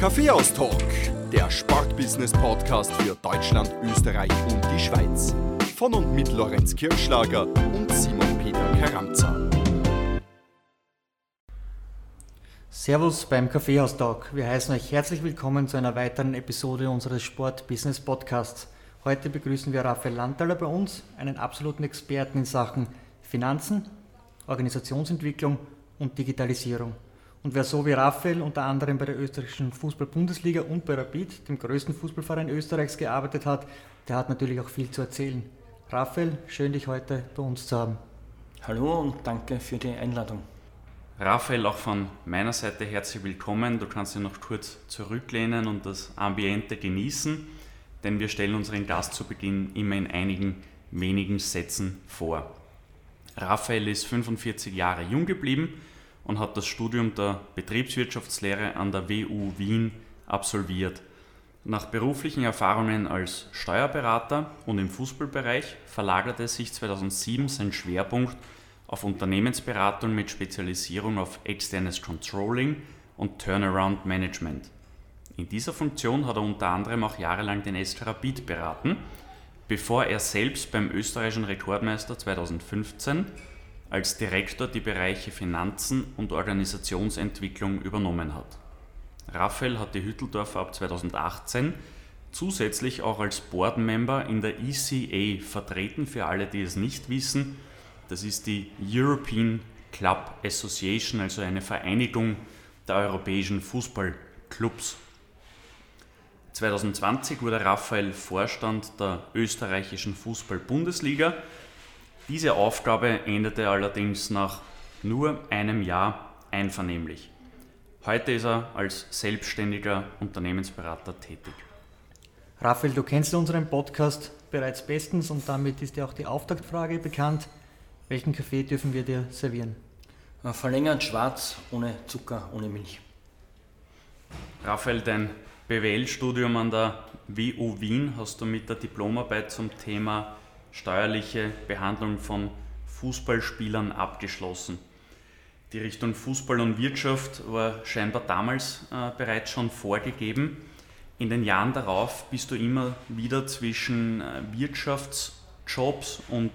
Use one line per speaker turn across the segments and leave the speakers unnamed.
Kaffeehaus-Talk, der Sportbusiness-Podcast für Deutschland, Österreich und die Schweiz. Von und mit Lorenz Kirschlager und Simon Peter Karamza.
Servus beim Kaffeehaus-Talk. Wir heißen euch herzlich willkommen zu einer weiteren Episode unseres Sport-Business-Podcasts. Heute begrüßen wir Raphael Landtaler bei uns, einen absoluten Experten in Sachen Finanzen, Organisationsentwicklung und Digitalisierung. Und wer so wie Raphael unter anderem bei der österreichischen Fußball-Bundesliga und bei Rapid, dem größten Fußballverein Österreichs, gearbeitet hat, der hat natürlich auch viel zu erzählen. Raphael, schön dich heute bei uns zu haben.
Hallo und danke für die Einladung.
Raphael, auch von meiner Seite herzlich willkommen. Du kannst dich noch kurz zurücklehnen und das Ambiente genießen, denn wir stellen unseren Gast zu Beginn immer in einigen wenigen Sätzen vor. Raphael ist 45 Jahre jung geblieben und hat das Studium der Betriebswirtschaftslehre an der WU Wien absolviert. Nach beruflichen Erfahrungen als Steuerberater und im Fußballbereich verlagerte sich 2007 sein Schwerpunkt auf Unternehmensberatung mit Spezialisierung auf externes Controlling und Turnaround Management. In dieser Funktion hat er unter anderem auch jahrelang den SK Rapid beraten, bevor er selbst beim österreichischen Rekordmeister 2015 als Direktor die Bereiche Finanzen und Organisationsentwicklung übernommen hat. Raphael hat die Hütteldorfer ab 2018 zusätzlich auch als Boardmember in der ECA vertreten, für alle, die es nicht wissen. Das ist die European Club Association, also eine Vereinigung der europäischen Fußballclubs. 2020 wurde Raphael Vorstand der österreichischen Fußball-Bundesliga diese Aufgabe endete allerdings nach nur einem Jahr einvernehmlich. Heute ist er als selbstständiger Unternehmensberater tätig.
Raphael, du kennst unseren Podcast bereits bestens und damit ist dir auch die Auftaktfrage bekannt. Welchen Kaffee dürfen wir dir servieren?
Äh, verlängert schwarz, ohne Zucker, ohne Milch.
Raphael, dein BWL-Studium an der WU Wien hast du mit der Diplomarbeit zum Thema steuerliche Behandlung von Fußballspielern abgeschlossen. Die Richtung Fußball und Wirtschaft war scheinbar damals äh, bereits schon vorgegeben. In den Jahren darauf bist du immer wieder zwischen äh, Wirtschaftsjobs und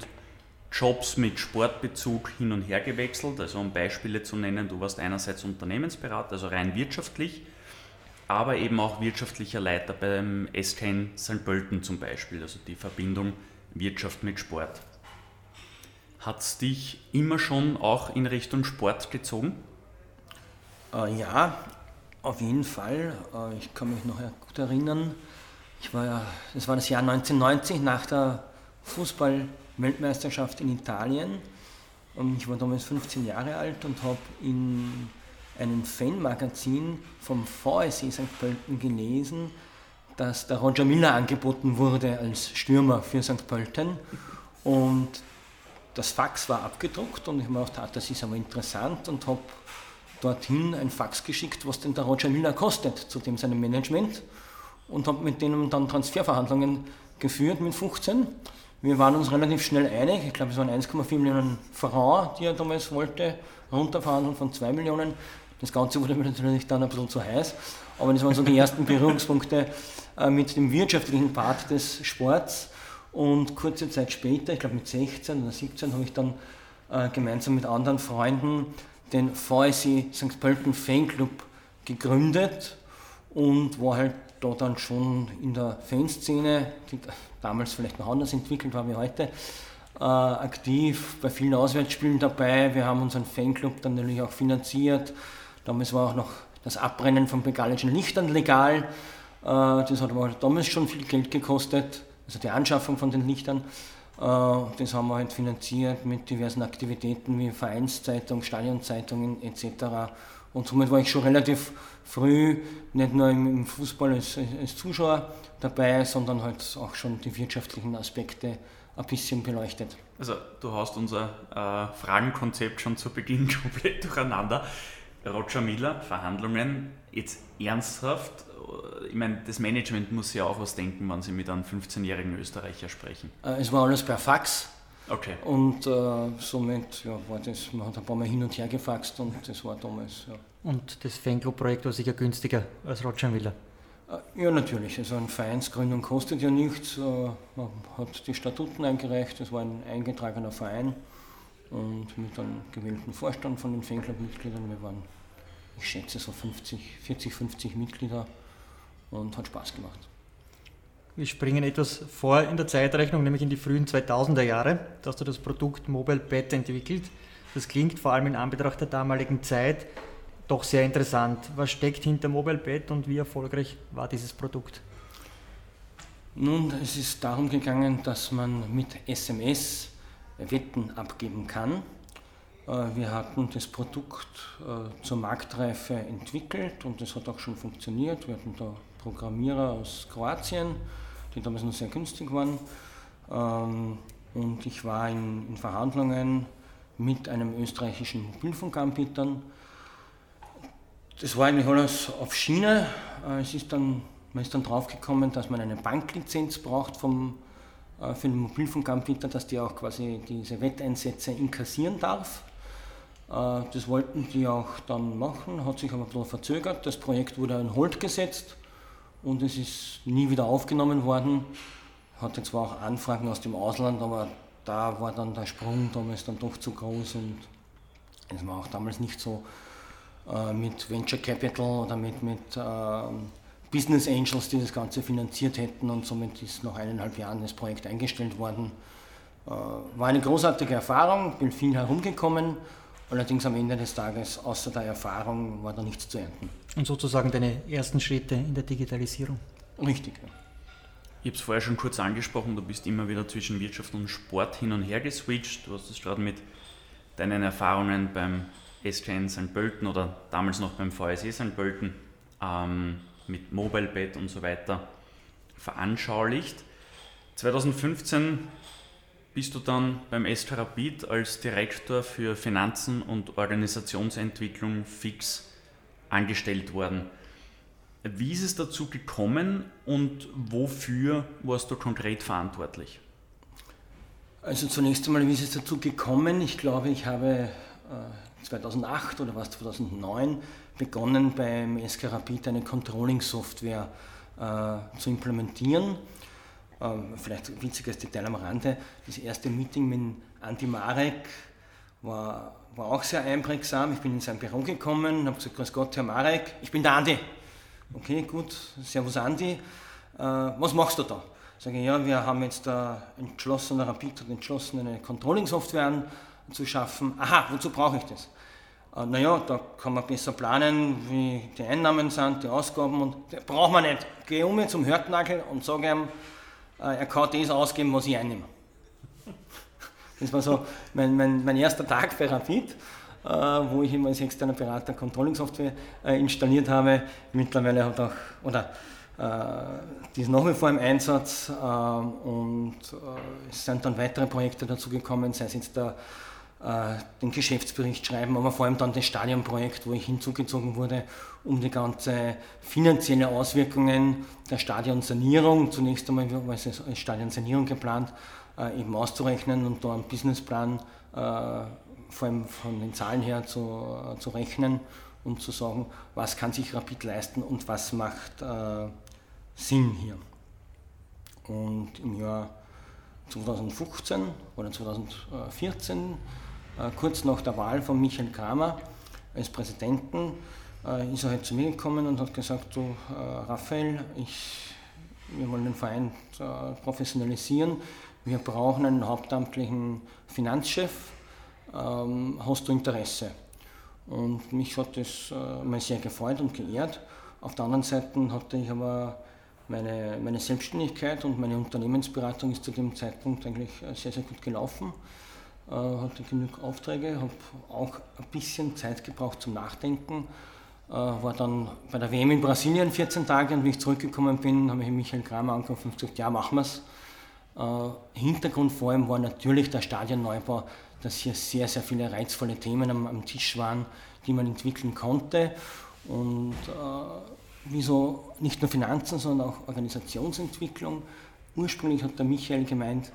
Jobs mit Sportbezug hin und her gewechselt. Also um Beispiele zu nennen, du warst einerseits Unternehmensberater, also rein wirtschaftlich, aber eben auch wirtschaftlicher Leiter beim SKN St. Pölten zum Beispiel, also die Verbindung Wirtschaft mit Sport. Hat es dich immer schon auch in Richtung Sport gezogen?
Äh, ja, auf jeden Fall. Äh, ich kann mich noch gut erinnern. Ich war ja, das war das Jahr 1990 nach der Fußball-Weltmeisterschaft in Italien. Ich war damals 15 Jahre alt und habe in einem Fanmagazin vom VSC St. Pölten gelesen, dass der Roger Miller angeboten wurde als Stürmer für St. Pölten. Und das Fax war abgedruckt und ich habe mir gedacht, ah, das ist aber interessant und habe dorthin ein Fax geschickt, was denn der Roger Miller kostet, zu dem seinem Management. Und habe mit denen dann Transferverhandlungen geführt mit 15. Wir waren uns relativ schnell einig, ich glaube es waren 1,4 Millionen Franc, die er damals wollte, runterverhandeln von 2 Millionen. Das Ganze wurde mir natürlich dann ein bisschen zu heiß, aber das waren so die ersten Berührungspunkte äh, mit dem wirtschaftlichen Part des Sports. Und kurze Zeit später, ich glaube mit 16 oder 17, habe ich dann äh, gemeinsam mit anderen Freunden den VSC St. Pölten Fanclub gegründet und war halt da dann schon in der Fanszene, die damals vielleicht noch anders entwickelt war wie heute, äh, aktiv, bei vielen Auswärtsspielen dabei. Wir haben unseren Fanclub dann natürlich auch finanziert. Damals war auch noch das Abbrennen von begalischen Lichtern legal. Äh, das hat aber damals schon viel Geld gekostet, also die Anschaffung von den Lichtern. Äh, das haben wir halt finanziert mit diversen Aktivitäten wie Vereinszeitung, Stadionzeitungen etc. Und somit war ich schon relativ früh nicht nur im Fußball als, als Zuschauer dabei, sondern halt auch schon die wirtschaftlichen Aspekte ein bisschen beleuchtet.
Also du hast unser äh, Fragenkonzept schon zu Beginn komplett durcheinander. Roger Miller, Verhandlungen, jetzt ernsthaft, ich meine, das Management muss ja auch was denken, wenn Sie mit einem 15-jährigen Österreicher sprechen.
Äh, es war alles per Fax. Okay. Und äh, somit ja, war das, man hat ein paar Mal hin und her gefaxt und das war damals. Ja.
Und das Fanclub-Projekt war sicher günstiger als Roger Miller?
Äh, ja, natürlich. Also eine Vereinsgründung kostet ja nichts. Äh, man hat die Statuten eingereicht, es war ein eingetragener Verein und mit einem gewählten Vorstand von den Fanclub-Mitgliedern. Wir waren, ich schätze, so 50, 40, 50 Mitglieder und hat Spaß gemacht.
Wir springen etwas vor in der Zeitrechnung, nämlich in die frühen 2000er Jahre. Da hast du das Produkt Mobile Pet entwickelt. Das klingt vor allem in Anbetracht der damaligen Zeit doch sehr interessant. Was steckt hinter Mobile Pet und wie erfolgreich war dieses Produkt?
Nun, es ist darum gegangen, dass man mit SMS Wetten abgeben kann. Äh, wir hatten das Produkt äh, zur Marktreife entwickelt und das hat auch schon funktioniert. Wir hatten da Programmierer aus Kroatien, die damals noch sehr günstig waren. Ähm, und ich war in, Verhandlungen mit einem österreichischen Mobilfunkanbieter. Das war eigentlich alles auf Schiene. Äh, es ist dann, man ist dann draufgekommen, dass man eine Banklizenz braucht vom, für den Mobilfunkanbieter, dass die auch quasi diese Wetteinsätze inkassieren darf. Äh, das wollten die auch dann machen, hat sich aber ein bisschen verzögert. Das Projekt wurde in Hold gesetzt und es ist nie wieder aufgenommen worden. Hatte zwar auch Anfragen aus dem Ausland, aber da war dann der Sprung damals dann doch zu groß und es war auch damals nicht so äh, mit Venture Capital oder mit, mit äh, Business Angels, die das Ganze finanziert hätten und somit ist nach eineinhalb Jahren das Projekt eingestellt worden. Äh, war eine großartige Erfahrung, bin viel herumgekommen Allerdings am Ende des Tages, außer der Erfahrung, war da nichts zu ernten.
Und sozusagen deine ersten Schritte in der Digitalisierung?
Richtig, ja.
Ich habe es vorher schon kurz angesprochen, du bist immer wieder zwischen Wirtschaft und Sport hin und her geswitcht. Du hast es gerade mit deinen Erfahrungen beim SKN St. Pölten oder damals noch beim VSE St. Pölten ähm, mit Mobile-Bed und so weiter veranschaulicht. 2015 bist du dann beim SK Rapid als Direktor für Finanzen und Organisationsentwicklung fix angestellt worden. Wie ist es dazu gekommen und wofür warst du konkret verantwortlich?
Also zunächst einmal, wie ist es dazu gekommen? Ich glaube, ich habe 2008 äh, oder was 2009 begonnen beim SK Rapid eine Controlling-Software äh, zu implementieren ähm, vielleicht ein witziges Detail am Rande, das erste Meeting mit Andi Marek war, war auch sehr einprägsam. Ich bin in sein Büro gekommen und habe gesagt, Grüß Gott, Herr Marek, ich bin der Andi. Okay, gut, Servus Andi. Äh, was machst du da? Sage ich, ja, wir haben jetzt da entschlossen, Rapid hat entschlossen, eine Controlling-Software zu schaffen. Aha, wozu brauche ich das? Äh, naja, da kann man besser planen, wie die Einnahmen sind, die Ausgaben und das braucht man nicht. Gehe um zum Hörtnagel und sage ihm, äh, er kann das ausgeben, was ich einnehme. Das war so mein, mein, mein erster Tag bei Rapid, äh, wo ich immer als externer Berater Controlling-Software äh, installiert habe. Mittlerweile hat auch, oder die ist nach wie vor im Einsatz und es sind dann weitere Projekte dazu gekommen, sei es jetzt der äh, den Geschäftsbericht schreiben, aber vor allem dann das Stadionprojekt, wo ich hinzugezogen wurde, um die ganze finanzielle Auswirkungen der Stadionsanierung, zunächst einmal war es als Stadionsanierung geplant, äh, eben auszurechnen und da einen Businessplan äh, vor allem von den Zahlen her zu, zu rechnen und zu sagen, was kann sich Rapid leisten und was macht äh, Sinn hier. Und im Jahr 2015 oder 2014 äh, kurz nach der Wahl von Michael Kramer als Präsidenten äh, ist er halt zu mir gekommen und hat gesagt, du äh, Raphael, ich, wir wollen den Verein professionalisieren, wir brauchen einen hauptamtlichen Finanzchef, ähm, hast du Interesse? Und mich hat das mal sehr gefreut und geehrt. Auf der anderen Seite hatte ich aber meine, meine Selbstständigkeit und meine Unternehmensberatung ist zu dem Zeitpunkt eigentlich sehr, sehr gut gelaufen. Äh, hatte genug Aufträge, habe auch ein bisschen Zeit gebraucht zum Nachdenken. Äh, war dann bei der WM in Brasilien 14 Tage und wie ich zurückgekommen bin, habe ich Michael Kramer angerufen und gesagt, ja, machen wir es. Äh, Hintergrund vor allem war natürlich der Stadionneubau, dass hier sehr, sehr viele reizvolle Themen am, am Tisch waren, die man entwickeln konnte. Und äh, wieso nicht nur Finanzen, sondern auch Organisationsentwicklung. Ursprünglich hat der Michael gemeint,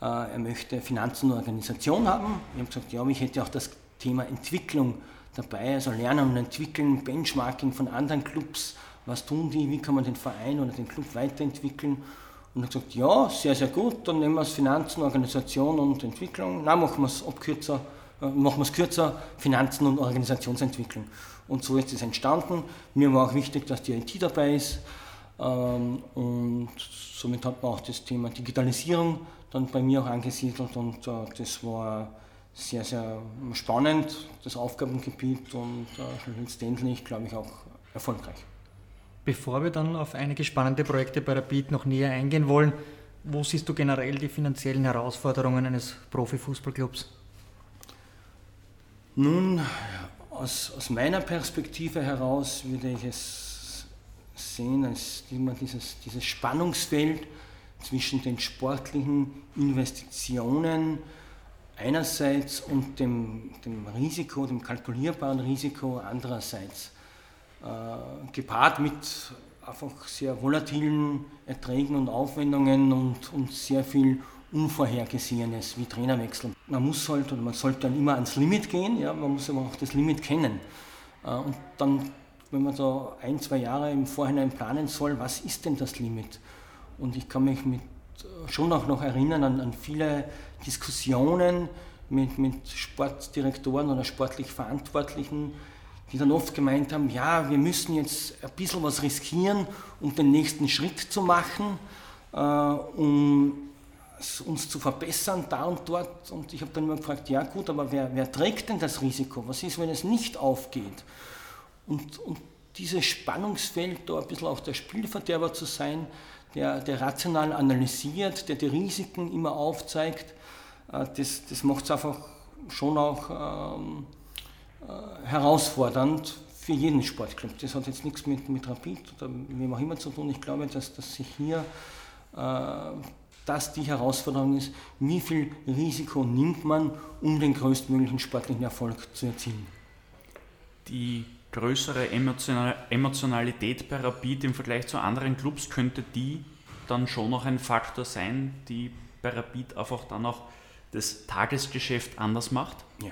er möchte Finanzen und Organisation haben. Ich habe gesagt, ja, ich hätte auch das Thema Entwicklung dabei, also Lernen und Entwickeln, Benchmarking von anderen Clubs, was tun die, wie kann man den Verein oder den Club weiterentwickeln. Und er hat gesagt, ja, sehr, sehr gut, dann nehmen wir es Finanzen, Organisation und Entwicklung. Nein, machen wir es abkürzer, äh, machen wir es kürzer, Finanzen und Organisationsentwicklung. Und so ist es entstanden. Mir war auch wichtig, dass die IT dabei ist. Ähm, und somit hat man auch das Thema Digitalisierung dann bei mir auch angesiedelt und äh, das war sehr, sehr spannend, das Aufgabengebiet und äh, letztendlich, glaube ich, auch erfolgreich.
Bevor wir dann auf einige spannende Projekte bei Rapid noch näher eingehen wollen, wo siehst du generell die finanziellen Herausforderungen eines Profifußballclubs?
Nun, aus, aus meiner Perspektive heraus würde ich es sehen als immer dieses, dieses Spannungsfeld zwischen den sportlichen Investitionen einerseits und dem, dem Risiko, dem kalkulierbaren Risiko andererseits. Äh, gepaart mit einfach sehr volatilen Erträgen und Aufwendungen und, und sehr viel Unvorhergesehenes wie Trainerwechsel. Man muss halt oder man sollte dann immer ans Limit gehen, ja, man muss aber auch das Limit kennen. Äh, und dann, wenn man da ein, zwei Jahre im Vorhinein planen soll, was ist denn das Limit? Und ich kann mich mit, schon auch noch erinnern an, an viele Diskussionen mit, mit Sportdirektoren oder sportlich Verantwortlichen, die dann oft gemeint haben, ja, wir müssen jetzt ein bisschen was riskieren, um den nächsten Schritt zu machen, äh, um uns zu verbessern, da und dort. Und ich habe dann immer gefragt, ja gut, aber wer, wer, trägt denn das Risiko? Was ist, wenn es nicht aufgeht? Und, und dieses Spannungsfeld, da ein bisschen auch der Spielverderber zu sein, der, der rational analysiert, der die Risiken immer aufzeigt, äh, das, das macht es einfach schon auch ähm, äh, herausfordernd für jeden Sportclub. Das hat jetzt nichts mit, mit Rapid oder wem auch immer zu tun. Ich glaube, dass, dass sich hier äh, das die Herausforderung ist, wie viel Risiko nimmt man, um den größtmöglichen sportlichen Erfolg zu erzielen.
Die größere Emotionalität bei Rapid im Vergleich zu anderen Clubs, könnte die dann schon noch ein Faktor sein, die bei Rapid einfach dann auch das Tagesgeschäft anders macht?
Ja.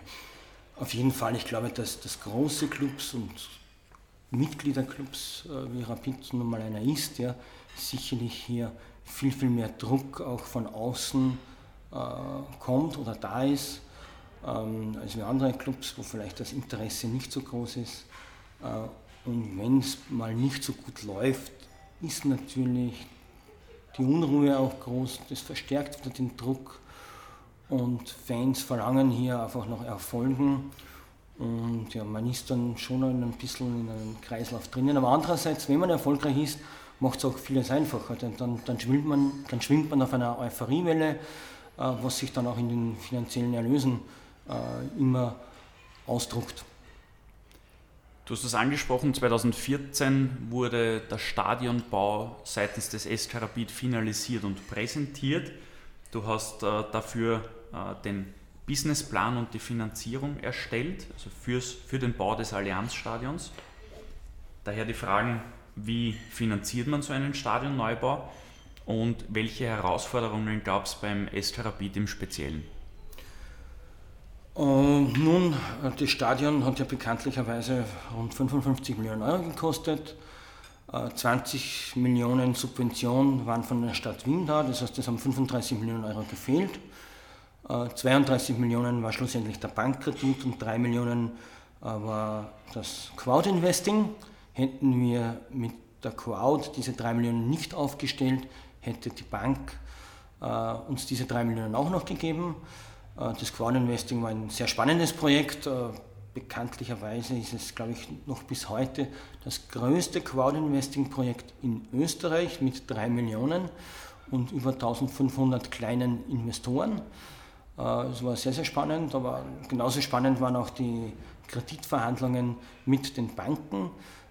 Auf jeden Fall, ich glaube, dass, dass große Clubs und Mitgliederclubs, äh, wie Rapid nun mal einer ist, ja, sicherlich hier viel, viel mehr Druck auch von außen äh, kommt oder da ist, ähm, als wie andere Clubs, wo vielleicht das Interesse nicht so groß ist. Äh, und wenn es mal nicht so gut läuft, ist natürlich die Unruhe auch groß, das verstärkt wieder den Druck und Fans verlangen hier einfach noch Erfolgen. Und ja, man ist dann schon ein bisschen in einem Kreislauf drinnen. Aber andererseits, wenn man erfolgreich ist, macht es auch vieles einfacher. Denn dann, dann, schwimmt man, dann schwimmt man auf einer Euphoriewelle, äh, was sich dann auch in den finanziellen Erlösen äh, immer ausdruckt.
Du hast es angesprochen, 2014 wurde der Stadionbau seitens des SK Rapid finalisiert und präsentiert. Du hast äh, dafür äh, den Businessplan und die Finanzierung erstellt, also fürs, für den Bau des Allianzstadions. Daher die Fragen, wie finanziert man so einen Stadionneubau und welche Herausforderungen gab es beim SK Rapid im Speziellen?
Uh, nun, das Stadion hat ja bekanntlicherweise rund 55 Millionen Euro gekostet. 20 Millionen Subventionen waren von der Stadt Wien da, das heißt, es haben 35 Millionen Euro gefehlt. 32 Millionen war schlussendlich der Bankkredit und 3 Millionen äh, war das Crowd Investing. Hätten wir mit der Crowd diese 3 Millionen nicht aufgestellt, hätte die Bank äh, uns diese 3 Millionen auch noch gegeben. Äh, das Crowd Investing war ein sehr spannendes Projekt bekanntlicherweise ist es, glaube ich, noch bis heute das größte Crowd-Investing-Projekt in Österreich mit drei Millionen und über 1500 kleinen Investoren. Äh, es war sehr, sehr spannend, aber genauso spannend waren auch die Kreditverhandlungen mit den Banken,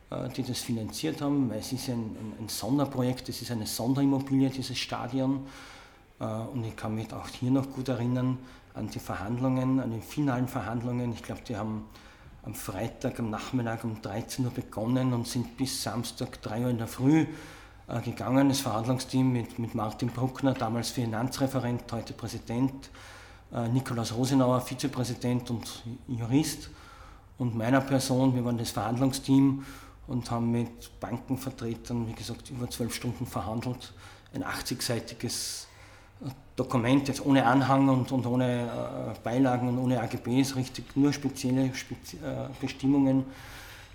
äh, die das finanziert haben, weil es ist ein, ein Sonderprojekt, es ist eine Sonderimmobilie, dieses Stadion. Äh, und ich kann mich auch hier noch gut erinnern, an die Verhandlungen, an die finalen Verhandlungen. Ich glaube, die haben am Freitag am Nachmittag um 13 Uhr begonnen und sind bis Samstag 3 Uhr in der Früh äh, gegangen, das Verhandlungsteam mit, mit Martin Bruckner, damals Finanzreferent, heute Präsident, äh, Nikolaus Rosenauer, Vizepräsident und Jurist und meiner Person. Wir waren das Verhandlungsteam und haben mit Bankenvertretern, wie gesagt, über zwölf Stunden verhandelt. Ein 80-seitiges Dokument, jetzt ohne Anhang und, und ohne äh, Beilagen und ohne AGBs, richtig nur spezielle Spezi äh, Bestimmungen.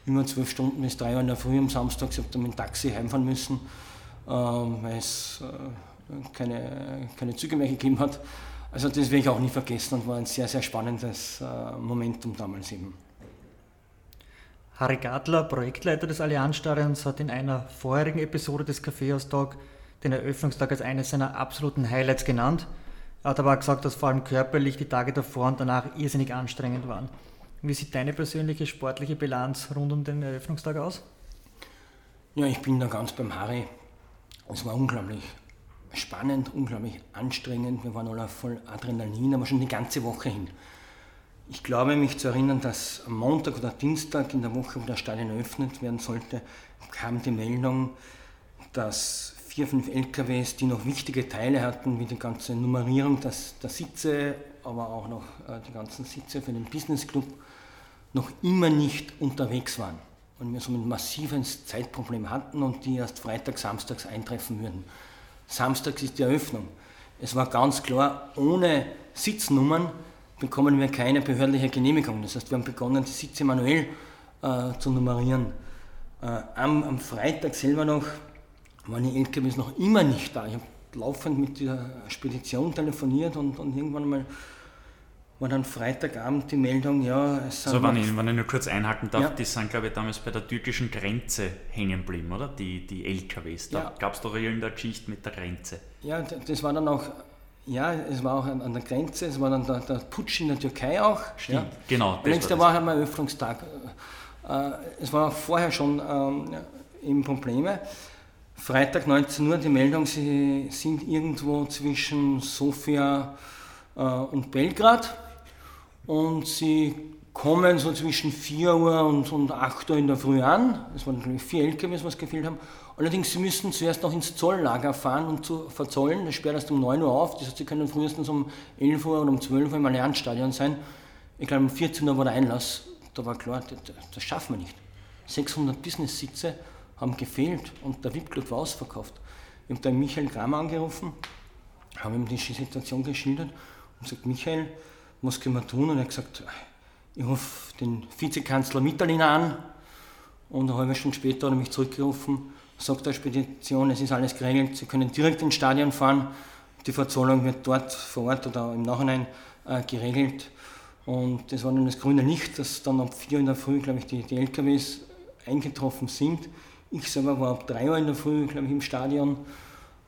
Immer zwölf Stunden bis drei Uhr in der Früh am Samstag. Ich habe dann mit dem Taxi heimfahren müssen, äh, weil es äh, keine, keine Züge mehr gegeben hat. Also das werde ich auch nie vergessen und war ein sehr, sehr spannendes äh, Momentum damals eben.
Harry Gartler, Projektleiter des Allianzstadions, hat in einer vorherigen Episode des Kaffeehaus-Talk den Eröffnungstag als eines seiner absoluten Highlights genannt. Er hat aber auch gesagt, dass vor allem körperlich die Tage davor und danach irrsinnig anstrengend waren. Wie sieht deine persönliche sportliche Bilanz rund um den Eröffnungstag aus?
Ja, ich bin da ganz beim Harry. Es war unglaublich spannend, unglaublich anstrengend. Wir waren alle voll Adrenalin, aber schon die ganze Woche hin. Ich glaube, mich zu erinnern, dass am Montag oder Dienstag in der Woche, wo das Stadion eröffnet werden sollte, kam die Meldung, dass vier, fünf LKWs, die noch wichtige Teile hatten, wie die ganze Nummerierung der, der Sitze, aber auch noch äh, die ganzen Sitze für den Business Club, noch immer nicht unterwegs waren. Und wir so ein massives Zeitproblem hatten und die erst Freitag, Samstags eintreffen würden. Samstags ist die Eröffnung. Es war ganz klar, ohne Sitznummern bekommen wir keine behördliche Genehmigung. Das heißt, wir haben begonnen, die Sitze manuell äh, zu nummerieren. Äh, am, am, Freitag selber noch waren die LKWs noch immer nicht da. Ich habe laufend mit der Spedition telefoniert und, und irgendwann mal war dann Freitagabend die Meldung, ja,
es sind. So, wenn ich, wenn ich nur kurz einhaken darf, ja. die sind, glaube ich, damals bei der türkischen Grenze hängen geblieben, oder? Die, die LKWs. Da ja. gab es doch irgendeine Geschichte mit der Grenze.
Ja, das war dann auch ja, es war auch an, der Grenze, es war dann der, der, Putsch in der Türkei auch.
Stimmt, ja. genau.
Allerdings, da war halt mal Eröffnungstag. Äh, es war vorher schon ähm, eben Probleme. Freitag 19 Uhr die Meldung, sie sind irgendwo zwischen Sofia äh, und Belgrad und sie kommen so zwischen 4 Uhr und, und 8 Uhr in der Früh an. Es waren glaube ich vier LKWs, was gefehlt haben. Allerdings, Sie müssen zuerst noch ins Zolllager fahren, um zu verzollen. Das sperrt erst um 9 Uhr auf. Das heißt, Sie können frühestens um 11 Uhr oder um 12 Uhr im Allianzstadion sein. Ich glaube, um 14 Uhr war der Einlass. Da war klar, das, das schaffen wir nicht. 600 Business-Sitze haben gefehlt und der VIP-Club war ausverkauft. Ich habe da Michael Kramer angerufen, habe ihm die Situation geschildert und gesagt, Michael, was können wir tun? Und er hat gesagt, ich rufe den Vizekanzler Mitterliner an und eine halbe Stunde später hat er mich zurückgerufen sagt der Spedition, es ist alles geregelt, Sie können direkt ins Stadion fahren. Die Verzollung wird dort vor Ort oder im Nachhinein äh, geregelt. Und das war dann das grüne Licht, dass dann ab 4 Uhr in der Früh, glaube ich, die, die LKWs eingetroffen sind. Ich selber war ab 3 Uhr in der Früh, glaube ich, im Stadion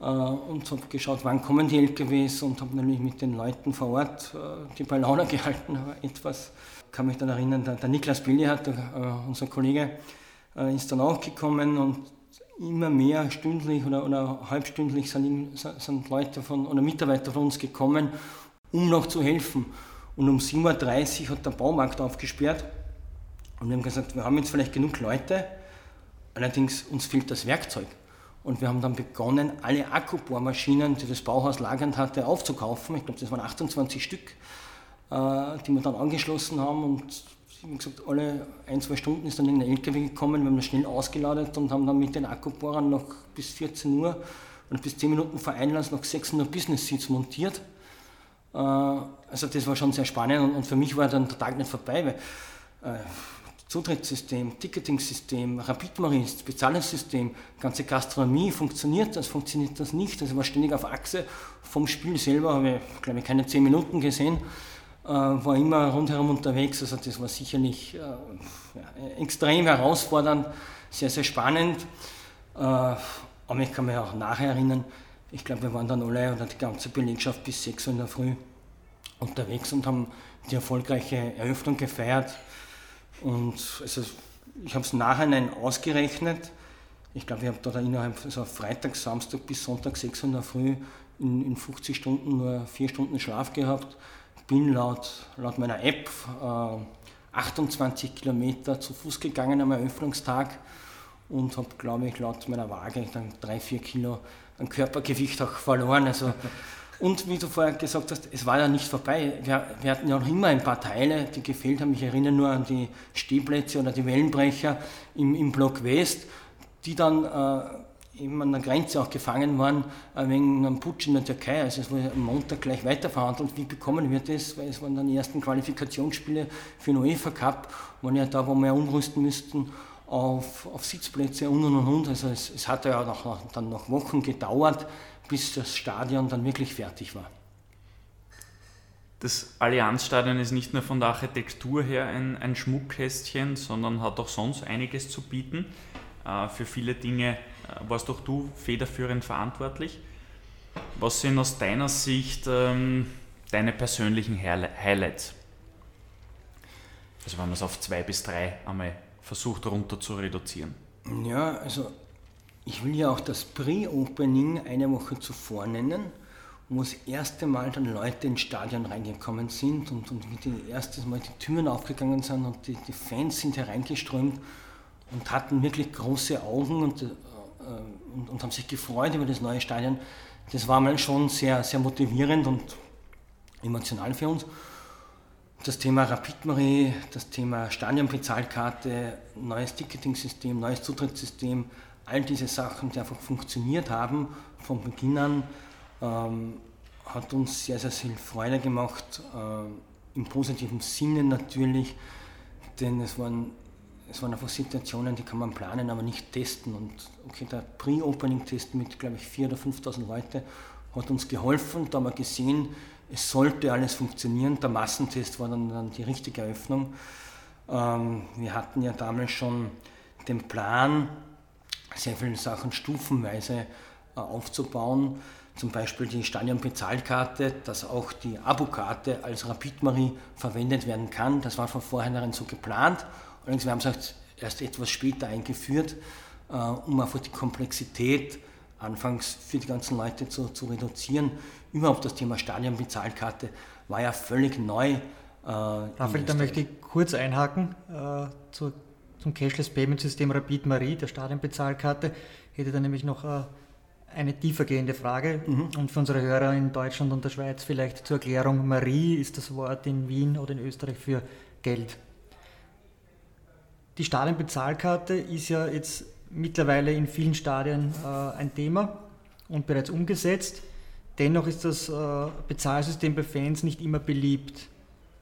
äh, und habe geschaut, wann kommen die LKWs und habe natürlich mit den Leuten vor Ort äh, die Ballauner gehalten, aber etwas kann mich dann erinnern, der, der Niklas Billiard, äh, unser Kollege, äh, ist dann auch gekommen und immer mehr stündlich oder, oder halbstündlich sind, sind Leute von, oder Mitarbeiter von uns gekommen, um noch zu helfen. Und um 7.30 Uhr hat der Baumarkt aufgesperrt und wir haben gesagt, wir haben jetzt vielleicht genug Leute, allerdings uns fehlt das Werkzeug. Und wir haben dann begonnen, alle Akkubohrmaschinen, die das Bauhaus lagernd hatte, aufzukaufen. Ich glaube, das waren 28 Stück, äh, die wir dann angeschlossen haben und wie gesagt, alle ein, zwei Stunden ist dann in den LKW gekommen, wir haben das schnell ausgeladet und haben dann mit den Akkubohrern noch bis 14 Uhr und bis 10 Minuten vor Einlass noch 600 Business Seats montiert. Äh, also das war schon sehr spannend und für mich war dann der Tag nicht vorbei, weil äh, Zutrittssystem, Ticketing-System, Rapid-Marist, Bezahlungssystem, ganze Gastronomie funktioniert das, funktioniert das nicht. Also ich war ständig auf Achse. Vom Spiel selber habe ich, glaube ich, keine 10 Minuten gesehen. Äh, war immer rundherum unterwegs. Also das war sicherlich äh, ja, extrem herausfordernd, sehr, sehr spannend. Äh, aber ich kann mich auch nachher erinnern, ich glaube, wir waren dann alle oder die ganze Belegschaft bis 6 Uhr in der Früh unterwegs und haben die erfolgreiche Eröffnung gefeiert. Und also, ich habe es nachhinein ausgerechnet. Ich glaube, ich habe da innerhalb also Freitag, Samstag bis Sonntag 6 Uhr Früh in, in 50 Stunden nur 4 Stunden Schlaf gehabt bin laut, laut meiner App äh, 28 Kilometer zu Fuß gegangen am Eröffnungstag und habe, glaube ich, laut meiner Waage dann drei, vier Kilo an Körpergewicht auch verloren. Also, und wie du vorher gesagt hast, es war ja nicht vorbei. Wir, wir, hatten ja noch immer ein paar Teile, die gefehlt haben. Ich erinnere nur an die Stehplätze oder die Wellenbrecher im, im Block West, die dann äh, eben an der Grenze auch gefangen waren äh, wegen einem Putsch in der Türkei. Also es wurde am Montag gleich weiterverhandelt. Wie bekommen wir das? Weil es waren dann die ersten Qualifikationsspiele für den UEFA Cup, waren ja da, wo wir umrüsten müssten auf, auf Sitzplätze und und und. Also es, es hat ja noch, dann noch Wochen gedauert, bis das Stadion dann wirklich fertig war.
Das Allianzstadion ist nicht nur von der Architektur her ein, ein Schmuckkästchen, sondern hat auch sonst einiges zu bieten. Äh, für viele Dinge äh, warst doch du federführend verantwortlich. Was sind aus deiner Sicht ähm, deine persönlichen Highlights? Also wenn man es auf zwei bis drei einmal versucht runter zu reduzieren?
Ja, also ich will ja auch das Pre-Opening eine Woche zuvor nennen, wo das erste Mal dann Leute ins Stadion reingekommen sind und, und wie erstes Mal die Türen aufgegangen sind und die, die Fans sind hereingeströmt und hatten wirklich große Augen und, äh, und, und, haben sich gefreut über das neue Stadion. Das war mal schon sehr, sehr motivierend und emotional für uns das Thema Rapid Marie, das Thema Stadionbezahlkarte, neues Ticketing-System, neues Zutrittssystem, all diese Sachen, die einfach funktioniert haben von Beginn an, ähm, hat uns sehr, sehr viel Freude gemacht, äh, im positiven Sinne natürlich, denn es waren, es waren einfach Situationen, die kann man planen, aber nicht testen. Und okay, der Pre-Opening-Test mit, glaube ich, 4.000 oder 5.000 Leuten hat uns geholfen, da haben wir gesehen, es sollte alles funktionieren. Der Massentest war dann, dann die richtige Eröffnung. Ähm, wir hatten ja damals schon den Plan, sehr viele Sachen stufenweise äh, aufzubauen. Zum Beispiel die Stadionbezahlkarte, dass auch die Abokarte als Rapid Marie verwendet werden kann. Das war von vornherein so geplant. Allerdings, wir haben es erst etwas später eingeführt, äh, um einfach die Komplexität anfangs für die ganzen Leute zu, zu reduzieren. Überhaupt das Thema Stadionbezahlkarte war ja völlig neu. Äh,
Raphael, da möchte ich kurz einhaken äh, zu, zum Cashless Payment System Rapid Marie, der Stadionbezahlkarte. Hätte da nämlich noch äh, eine tiefergehende Frage mhm. und für unsere Hörer in Deutschland und der Schweiz vielleicht zur Erklärung. Marie ist das Wort in Wien oder in Österreich für Geld. Die Stadionbezahlkarte ist ja jetzt mittlerweile in vielen Stadien äh, ein Thema und bereits umgesetzt. Dennoch ist das äh, Bezahlsystem bei Fans nicht immer beliebt.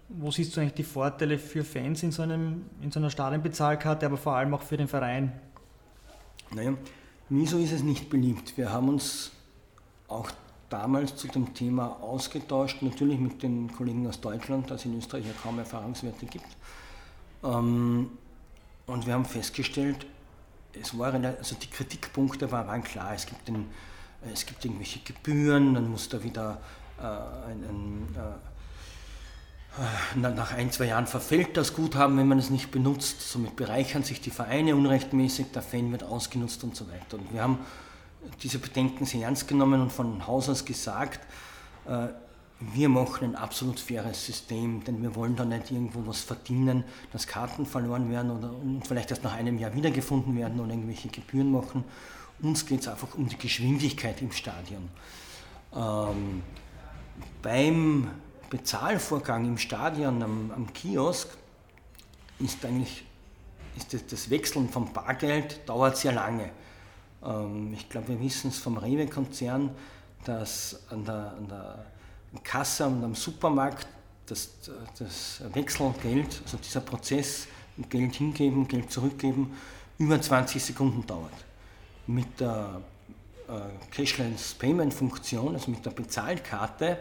Wo siehst du eigentlich die Vorteile für Fans in so, einem, in so einer Stadionbezahlkarte, aber vor allem auch für den Verein?
Naja, wieso ist es nicht beliebt? Wir haben uns auch damals zu dem Thema ausgetauscht, natürlich mit den Kollegen aus Deutschland, da es in Österreich ja kaum Erfahrungswerte gibt. Ähm, und wir haben festgestellt, es waren, also die Kritikpunkte waren klar. Es gibt, den, es gibt irgendwelche Gebühren, dann muss da wieder äh, ein, ein äh, nach ein, zwei Jahren verfällt das Guthaben, wenn man es nicht benutzt. Somit bereichern sich die Vereine unrechtmäßig, der Fan wird ausgenutzt und so weiter. Und wir haben diese Bedenken sehr ernst genommen und von Haus aus gesagt, äh, wir machen ein absolut faires System, denn wir wollen da nicht irgendwo was verdienen, dass Karten verloren werden oder und vielleicht erst nach einem Jahr wiedergefunden werden oder irgendwelche Gebühren machen. Uns geht es einfach um die Geschwindigkeit im Stadion. Ähm, beim Bezahlvorgang im Stadion am, am Kiosk ist eigentlich ist das, das, Wechseln vom Bargeld dauert sehr lange. Ähm, ich glaube, wir wissen es vom Rewe-Konzern, dass an der, an der Kasse und am Supermarkt das, das Wechselgeld, also dieser Prozess, Geld hingeben, Geld zurückgeben, über 20 Sekunden dauert. Mit der äh, Cashless Payment Funktion, also mit der Bezahlkarte,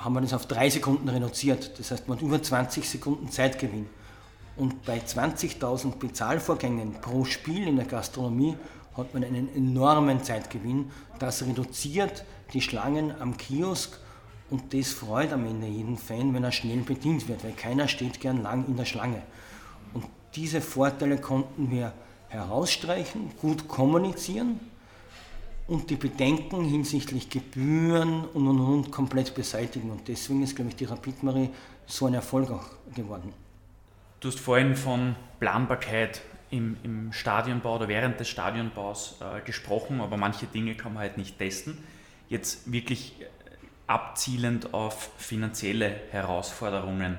haben wir das auf drei Sekunden reduziert. Das heißt, man hat über 20 Sekunden Zeitgewinn. Und bei 20.000 Bezahlvorgängen pro Spiel in der Gastronomie hat man einen enormen Zeitgewinn. Das reduziert die Schlangen am Kiosk und das freut am Ende jeden Fan, wenn er schnell bedient wird, weil keiner steht gern lang in der Schlange. Und diese Vorteile konnten wir herausstreichen, gut kommunizieren und die Bedenken hinsichtlich Gebühren und, und, und komplett beseitigen. Und deswegen ist, glaube ich, die Rapid Marie so ein Erfolg auch geworden.
Du hast vorhin von Planbarkeit im, im Stadionbau oder während des Stadionbaus äh, gesprochen, aber manche Dinge kann man halt nicht testen. Jetzt wirklich abzielend auf finanzielle Herausforderungen.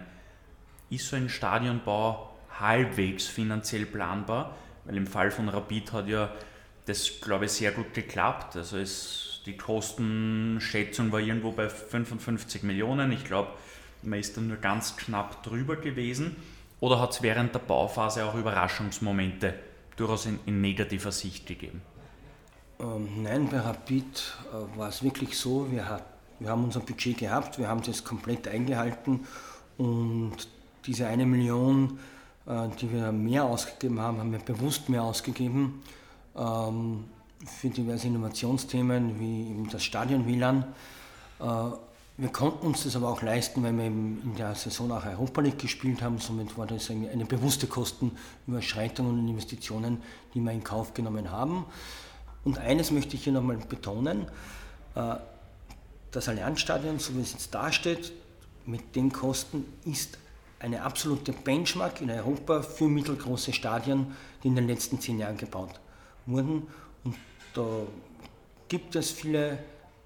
Ist so ein Stadionbau halbwegs finanziell planbar? Weil im Fall von Rapid hat ja das, glaube ich, sehr gut geklappt. Also es, die Kostenschätzung war irgendwo bei 55 Millionen. Ich glaube, man ist dann nur ganz knapp drüber gewesen. Oder hat es während der Bauphase auch Überraschungsmomente durchaus in, in negativer Sicht gegeben?
Ähm, nein, bei Rapid äh, war es wirklich so, wir, hat, wir haben unser Budget gehabt, wir haben das komplett eingehalten und diese eine Million, äh, die wir mehr ausgegeben haben, haben wir bewusst mehr ausgegeben ähm, für diverse Innovationsthemen wie eben das Stadion WLAN. Äh, wir konnten uns das aber auch leisten, weil wir in der Saison auch Europa League gespielt haben. Somit war das eine, eine bewusste Kostenüberschreitung und Investitionen, die wir in Kauf genommen haben. Und eines möchte ich hier nochmal betonen. Äh, das Allianzstadion, so wie es jetzt dasteht, mit den Kosten ist eine absolute Benchmark in Europa für mittelgroße Stadien, die in den letzten zehn Jahren gebaut wurden. Und da gibt es viele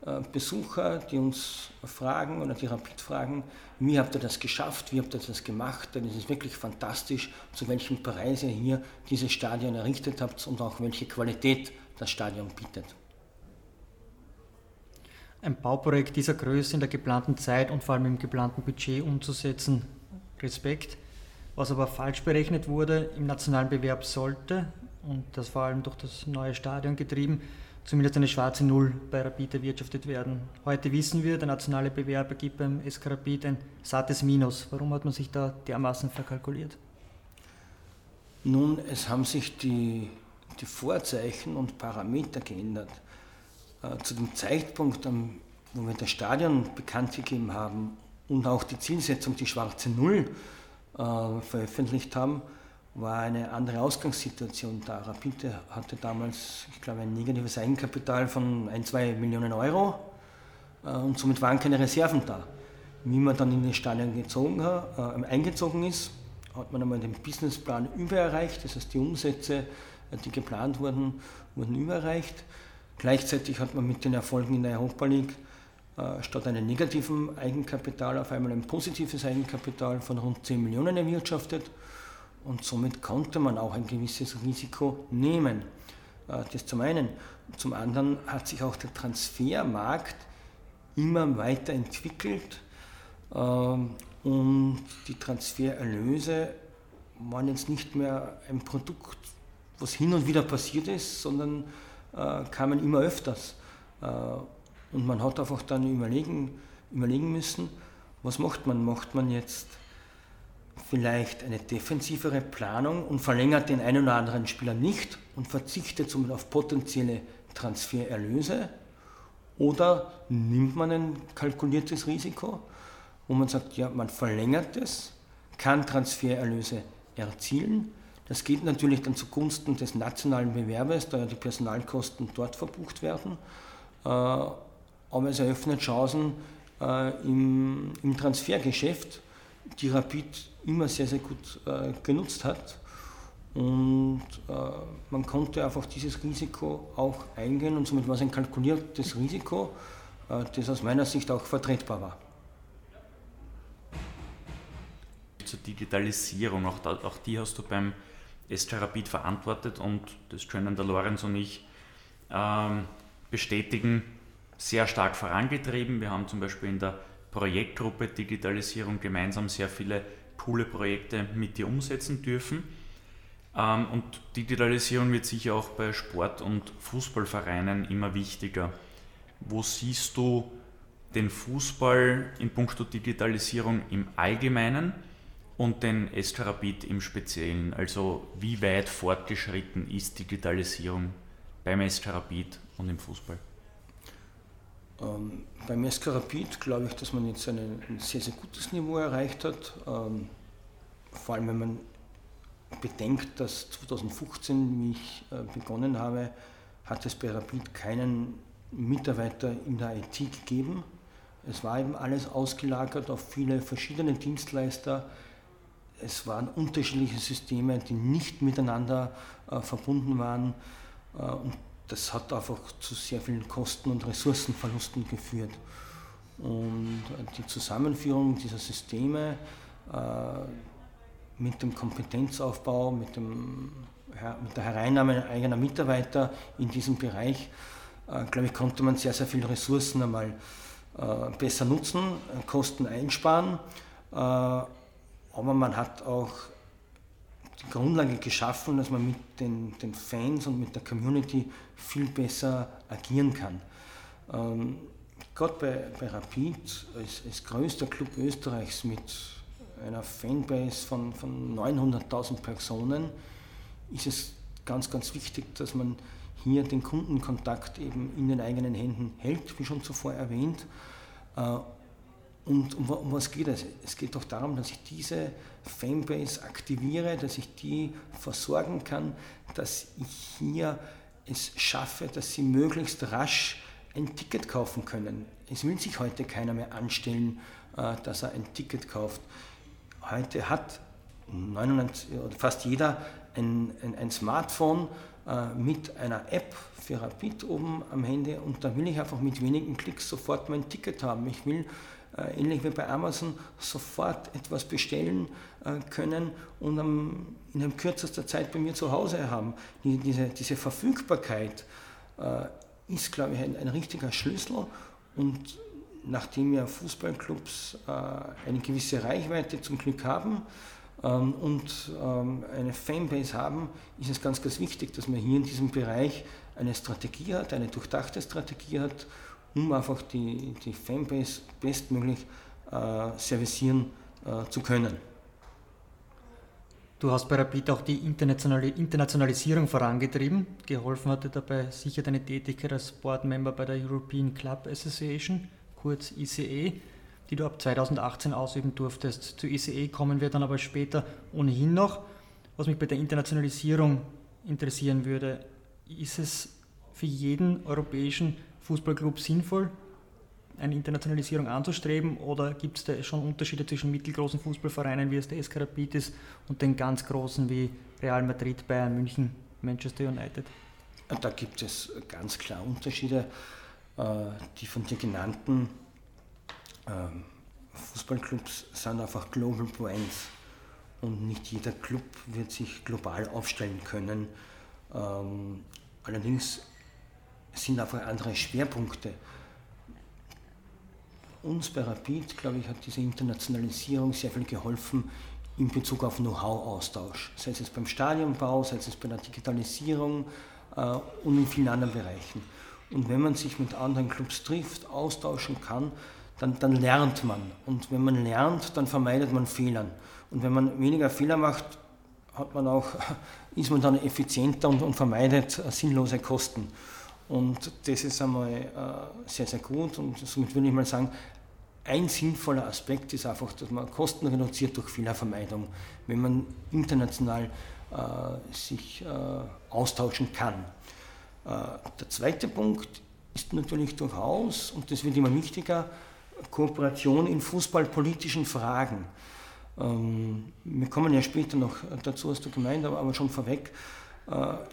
äh, Besucher, die uns fragen oder die Rapid fragen, wie habt ihr das geschafft, wie habt ihr das gemacht, denn es ist wirklich fantastisch, zu welchem Preis ihr hier dieses Stadion errichtet habt und auch welche Qualität das Stadion bietet.
Ein Bauprojekt dieser Größe in der geplanten Zeit und vor allem im geplanten Budget umzusetzen, Respekt. Was aber falsch berechnet wurde, im nationalen Bewerb sollte, und das vor allem durch das neue Stadion getrieben, zumindest eine schwarze Null bei Rapid erwirtschaftet werden. Heute wissen wir, der nationale Bewerber gibt beim SK Rapid ein sattes Minus. Warum hat man sich da dermaßen verkalkuliert?
Nun, es haben sich die, die Vorzeichen und Parameter geändert. Äh, zu dem Zeitpunkt, wo wir das Stadion bekannt gegeben haben und auch die Zielsetzung, die schwarze Null, äh, veröffentlicht haben, war eine andere Ausgangssituation da. Rapid hatte damals, ich glaube, ein negatives Eigenkapital von 1, 2 Millionen Euro äh, und somit waren keine Reserven da. Wie man dann in den Stadion gezogen hat, äh, eingezogen ist, hat man einmal den Businessplan übererreicht, das heißt die Umsätze, äh, die geplant wurden, wurden übererreicht. Gleichzeitig hat man mit den Erfolgen in der Europa League äh, statt einem negativen Eigenkapital auf einmal ein positives Eigenkapital von rund 10 Millionen erwirtschaftet und somit konnte man auch ein gewisses Risiko nehmen. Äh, das zum einen. Zum anderen hat sich auch der Transfermarkt immer weiter entwickelt ähm, und die Transfererlöse waren jetzt nicht mehr ein Produkt, was hin und wieder passiert ist, sondern äh, kamen immer öfters. Äh, und man hat einfach dann überlegen, überlegen müssen, was macht man? Macht man jetzt vielleicht eine defensivere Planung und verlängert den einen oder anderen Spieler nicht und verzichtet somit auf potenzielle Transfererlöse? Oder nimmt man ein kalkuliertes Risiko, wo man sagt, ja, man verlängert es, kann Transfererlöse erzielen. Das geht natürlich dann zugunsten des nationalen Bewerbes, da ja die Personalkosten dort verbucht werden. Äh, aber es eröffnet Chancen äh, im, im Transfergeschäft, die Rapid immer sehr, sehr gut äh, genutzt hat. Und äh, man konnte einfach dieses Risiko auch eingehen und somit war es ein kalkuliertes Risiko, äh, das aus meiner Sicht auch vertretbar war.
Zur Digitalisierung, auch, da, auch die hast du beim SK Rapid verantwortet und das können der Lorenz und ich ähm, bestätigen, sehr stark vorangetrieben. Wir haben zum Beispiel in der Projektgruppe Digitalisierung gemeinsam sehr viele coole Projekte mit dir umsetzen dürfen. Ähm, und Digitalisierung wird sicher auch bei Sport- und Fußballvereinen immer wichtiger. Wo siehst du den Fußball in puncto Digitalisierung im Allgemeinen und den Eskarabit im Speziellen? Also wie weit fortgeschritten ist Digitalisierung beim Eskarabit und im Fußball?
Ähm, beim SK Rapid glaube ich, dass man jetzt ein, ein sehr, sehr gutes Niveau erreicht hat. Ähm, vor allem, wenn man bedenkt, dass 2015, wie ich äh, begonnen habe, hat es bei Rapid keinen Mitarbeiter in der IT gegeben. Es war eben alles ausgelagert auf viele verschiedene Dienstleister. es waren unterschiedliche Systeme, die nicht miteinander äh, verbunden waren. Äh, und das hat einfach zu sehr vielen Kosten und Ressourcenverlusten geführt. Und die Zusammenführung dieser Systeme äh, mit dem Kompetenzaufbau, mit, dem, mit der Hereinnahme eigener Mitarbeiter in diesem Bereich, äh, glaube ich, konnte man sehr, sehr viele Ressourcen einmal äh, besser nutzen, Kosten einsparen. Aber man hat auch die Grundlage geschaffen, dass man mit den, den Fans und mit der Community viel besser agieren kann. Ähm, Gerade bei, bei Rapid, als, als größter Club Österreichs mit einer Fanbase von, von 900.000 Personen, ist es ganz, ganz wichtig, dass man hier den Kundenkontakt eben in den eigenen Händen hält, wie schon zuvor erwähnt. Äh, und um, um, was geht es? Es geht doch darum, dass ich diese Fanbase aktiviere, dass ich die versorgen kann, dass ich hier es schaffe, dass sie möglichst rasch ein Ticket kaufen können. Es will sich heute keiner mehr anstellen, äh, dass er ein Ticket kauft. Heute hat 99, fast jeder ein, ein, ein Smartphone äh, mit einer App für Rapid oben am Handy und da will ich einfach mit wenigen Klicks sofort mein Ticket haben. Ich will ähnlich wie bei Amazon sofort etwas bestellen können und in einem kürzester Zeit bei mir zu Hause haben. diese, diese Verfügbarkeit ist, glaube ich, ein, ein richtiger Schlüssel und nachdem ja Fußballclubs äh, eine gewisse Reichweite zum Glück haben ähm, und ähm, eine Fanbase haben, ist es ganz, ganz wichtig, dass man hier in diesem Bereich eine Strategie hat, eine durchdachte Strategie hat, um einfach die, die Fanbase bestmöglich äh, servicieren äh, zu können.
Du hast bei Rapid auch die Internationalisierung vorangetrieben. Geholfen hatte dabei sicher deine Tätigkeit als Boardmember bei der European Club Association kurz ICE, die du ab 2018 ausüben durftest. Zu ICE kommen wir dann aber später ohnehin noch. Was mich bei der Internationalisierung interessieren würde, ist es für jeden europäischen Fußballclub sinnvoll, eine Internationalisierung anzustreben oder gibt es da schon Unterschiede zwischen mittelgroßen Fußballvereinen, wie es der SK Rapid ist, und den ganz großen wie Real Madrid, Bayern München, Manchester United?
Da gibt es ganz klar Unterschiede. Äh, die von dir genannten ähm, Fußballclubs sind einfach Global Brands und nicht jeder Club wird sich global aufstellen können. Ähm, allerdings sind einfach andere Schwerpunkte. Uns bei Rapid, glaube ich, hat diese Internationalisierung sehr viel geholfen in Bezug auf Know-how-Austausch, sei es beim Stadionbau, sei es bei der Digitalisierung äh, und in vielen anderen Bereichen. Und wenn man sich mit anderen Clubs trifft, austauschen kann, dann, dann lernt man. Und wenn man lernt, dann vermeidet man Fehler. Und wenn man weniger Fehler macht, hat man auch, ist man dann effizienter und, und vermeidet sinnlose Kosten. Und das ist einmal äh, sehr, sehr gut. Und somit würde ich mal sagen, ein sinnvoller Aspekt ist einfach, dass man Kosten reduziert durch Fehlervermeidung, wenn man international äh, sich äh, austauschen kann. Der zweite Punkt ist natürlich durchaus, und das wird immer wichtiger, Kooperation in fußballpolitischen Fragen. Ähm, wir kommen ja später noch dazu, hast du gemeint, aber schon vorweg,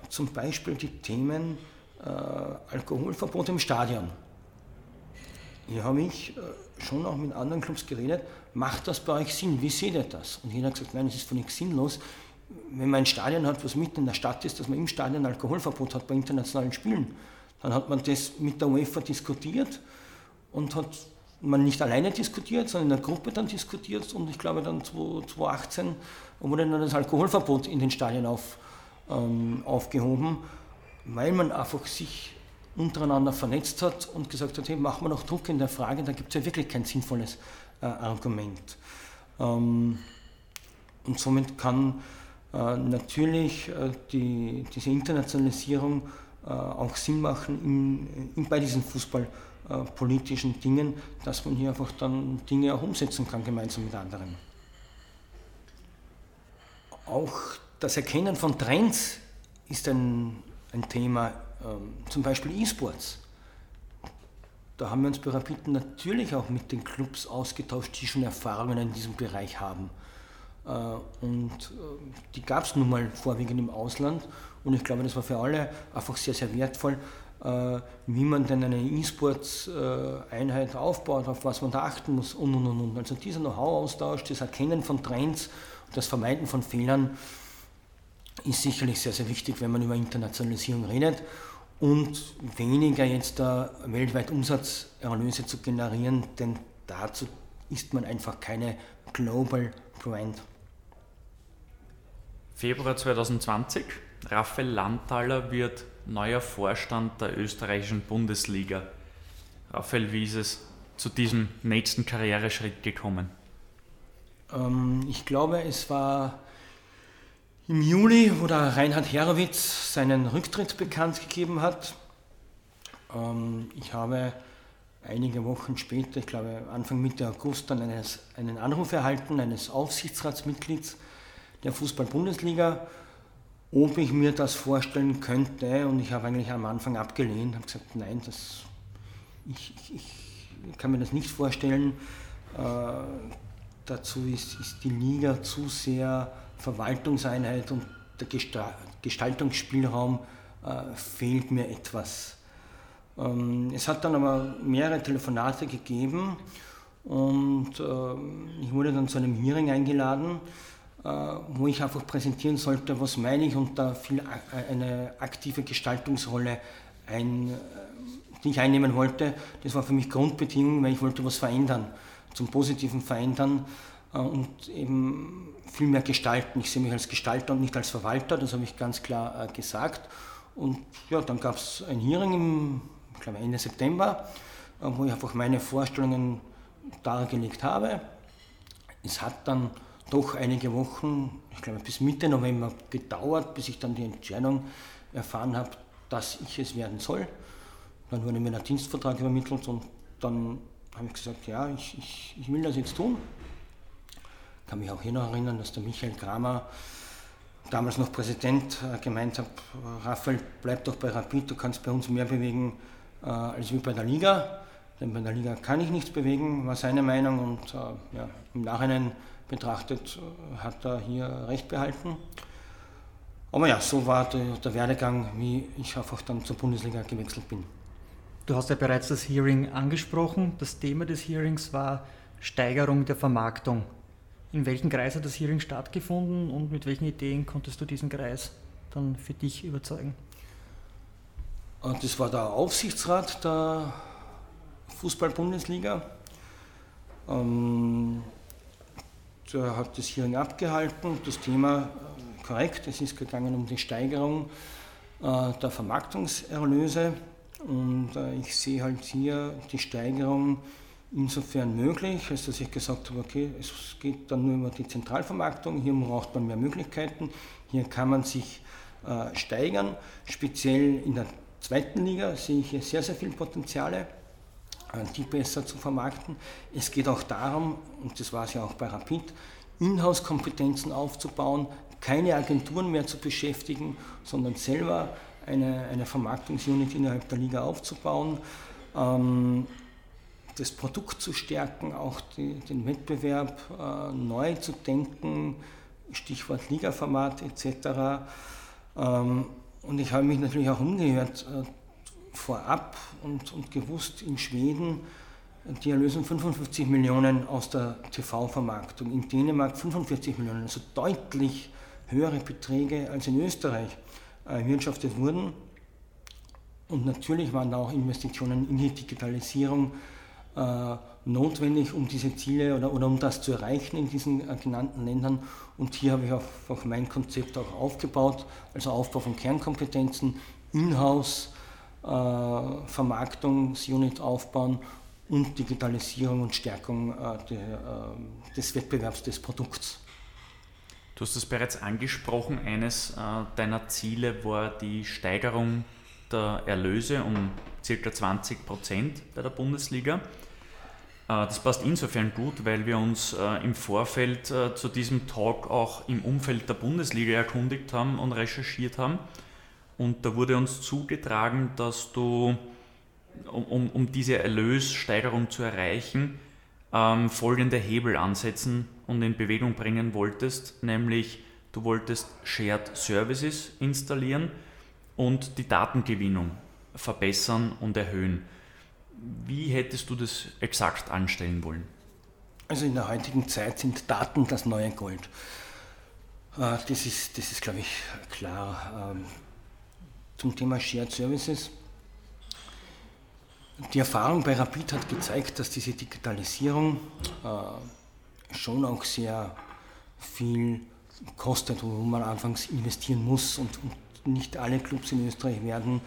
zum Beispiel die Themen Alkoholverbot im Stadion. Hier habe ich schon auch mit anderen Clubs geredet, macht das bei euch Sinn? Wie seht ihr das? Und jeder hat gesagt, nein, es ist völlig sinnlos wenn man ein Stadion hat, was mitten in der Stadt ist, dass man im Stadion Alkoholverbot hat bei internationalen Spielen, dann hat man das mit der UEFA diskutiert und hat man nicht alleine diskutiert, sondern in der Gruppe dann diskutiert und ich glaube dann 2018 wurde dann das Alkoholverbot in den Stadien auf, ähm, aufgehoben, weil man einfach sich untereinander vernetzt hat und gesagt hat, hey, machen wir noch Druck in der Frage, da gibt es ja wirklich kein sinnvolles äh, Argument. Ähm, und somit kann äh, natürlich äh, die, diese Internationalisierung äh, auch Sinn machen in, in, bei diesen fußballpolitischen Dingen, dass man hier einfach dann Dinge auch umsetzen kann gemeinsam mit anderen. Auch das Erkennen von Trends ist ein, ein Thema, ähm, zum Beispiel E-Sports. Da haben wir uns bei Rapid natürlich auch mit den Clubs ausgetauscht, die schon Erfahrungen in diesem Bereich haben. Und die gab es nun mal vorwiegend im Ausland. Und ich glaube, das war für alle einfach sehr, sehr wertvoll, wie man denn eine E-Sports-Einheit aufbaut, auf was man da achten muss und und und. Also dieser Know-how-Austausch, das Erkennen von Trends, das Vermeiden von Fehlern ist sicherlich sehr, sehr wichtig, wenn man über Internationalisierung redet und weniger jetzt da weltweit Umsatzerlöse zu generieren, denn dazu ist man einfach keine Global Brand.
Februar 2020. Raphael Landtaler wird neuer Vorstand der österreichischen Bundesliga. Raphael, wie ist es zu diesem nächsten Karriereschritt gekommen?
Ähm, ich glaube, es war im Juli, wo der Reinhard Herowitz seinen Rücktritt bekannt gegeben hat. Ähm, ich habe einige Wochen später, ich glaube Anfang Mitte August, dann eines, einen Anruf erhalten eines Aufsichtsratsmitglieds der Fußball-Bundesliga, ob ich mir das vorstellen könnte. Und ich habe eigentlich am Anfang abgelehnt, habe gesagt, nein, das, ich, ich, ich kann mir das nicht vorstellen. Äh, dazu ist, ist die Liga zu sehr Verwaltungseinheit und der Gestaltungsspielraum äh, fehlt mir etwas. Ähm, es hat dann aber mehrere Telefonate gegeben und äh, ich wurde dann zu einem Hearing eingeladen, äh, wo ich einfach präsentieren sollte, was meine ich und da viel eine aktive Gestaltungsrolle ein, äh, die ich einnehmen wollte. Das war für mich Grundbedingung, weil ich wollte was verändern, zum Positiven verändern und eben viel mehr gestalten. Ich sehe mich als Gestalter und nicht als Verwalter, das habe ich ganz klar äh, gesagt. Und ja, dann gab es ein Hearing im ich glaube Ende September, äh, wo ich einfach meine Vorstellungen dargelegt habe. Es hat dann doch einige Wochen, ich glaube bis Mitte November gedauert, bis ich dann die Entscheidung erfahren habe, dass ich es werden soll. Dann wurde mir der Dienstvertrag übermittelt und dann habe ich gesagt, ja, ich, ich, ich will das jetzt tun kann mich auch hier noch erinnern, dass der Michael Kramer, damals noch Präsident, äh, gemeint hat, Raphael, bleib doch bei Rapid, du kannst bei uns mehr bewegen äh, als wie bei der Liga. Denn bei der Liga kann ich nichts bewegen, war seine Meinung und äh, ja, im Nachhinein betrachtet hat er hier recht behalten. Aber ja, so war der, der Werdegang, wie ich einfach dann zur Bundesliga gewechselt bin.
Du hast ja bereits das Hearing angesprochen. Das Thema des Hearings war Steigerung der Vermarktung. In welchem Kreis hat das Hearing stattgefunden und mit welchen Ideen konntest du diesen Kreis dann für dich überzeugen?
Das war der Aufsichtsrat der Fußball-Bundesliga. Ähm, der hat das Hearing abgehalten. Das Thema äh, korrekt, es ist gegangen um die Steigerung äh, der Vermarktungserlöse. Und äh, ich sehe halt hier die Steigerung insofern möglich, als dass ich gesagt habe, okay, es geht dann nur über die Zentralvermarktung, hier braucht man mehr Möglichkeiten, hier kann man sich äh, steigern. Speziell in der zweiten Liga sehe ich hier sehr, sehr viele Potenziale, äh, die besser zu vermarkten. Es geht auch darum, und das war es ja auch bei Rapid, Inhouse-Kompetenzen aufzubauen, keine Agenturen mehr zu beschäftigen, sondern selber eine, eine Vermarktungsunit innerhalb der Liga aufzubauen. Ähm, das Produkt zu stärken, auch die, den Wettbewerb äh, neu zu denken, Stichwort Ligaformat etc. Ähm, und ich habe mich natürlich auch umgehört äh, vorab und, und gewusst, in Schweden, die erlösen 55 Millionen aus der TV-Vermarktung, in Dänemark 45 Millionen, also deutlich höhere Beträge als in Österreich äh, erwirtschaftet wurden. Und natürlich waren da auch Investitionen in die Digitalisierung äh, notwendig, um diese Ziele oder, oder um das zu erreichen in diesen äh, genannten Ländern. Und hier habe ich auch, auch mein Konzept auch aufgebaut, also Aufbau von Kernkompetenzen, Inhouse, äh, Vermarktungsunit aufbauen und Digitalisierung und Stärkung äh, der, äh, des Wettbewerbs des Produkts.
Du hast es bereits angesprochen, eines äh, deiner Ziele war die Steigerung der Erlöse um ca. 20 Prozent bei der Bundesliga. Äh, das passt insofern gut, weil wir uns äh, im Vorfeld äh, zu diesem Talk auch im Umfeld der Bundesliga erkundigt haben und recherchiert haben. Und da wurde uns zugetragen, dass du, um, um diese Erlössteigerung zu erreichen, ähm, folgende Hebel ansetzen und in Bewegung bringen wolltest, nämlich du wolltest Shared Services installieren und die Datengewinnung verbessern und erhöhen. Wie hättest du das exakt anstellen wollen?
Also in der heutigen Zeit sind Daten das neue Gold. Äh, das ist, das ist glaube ich, klar. Ähm, zum Thema Shared Services. Die Erfahrung bei Rapid hat gezeigt, dass diese Digitalisierung äh, schon auch sehr viel kostet, wo man anfangs investieren muss und, und nicht alle Clubs in Österreich werden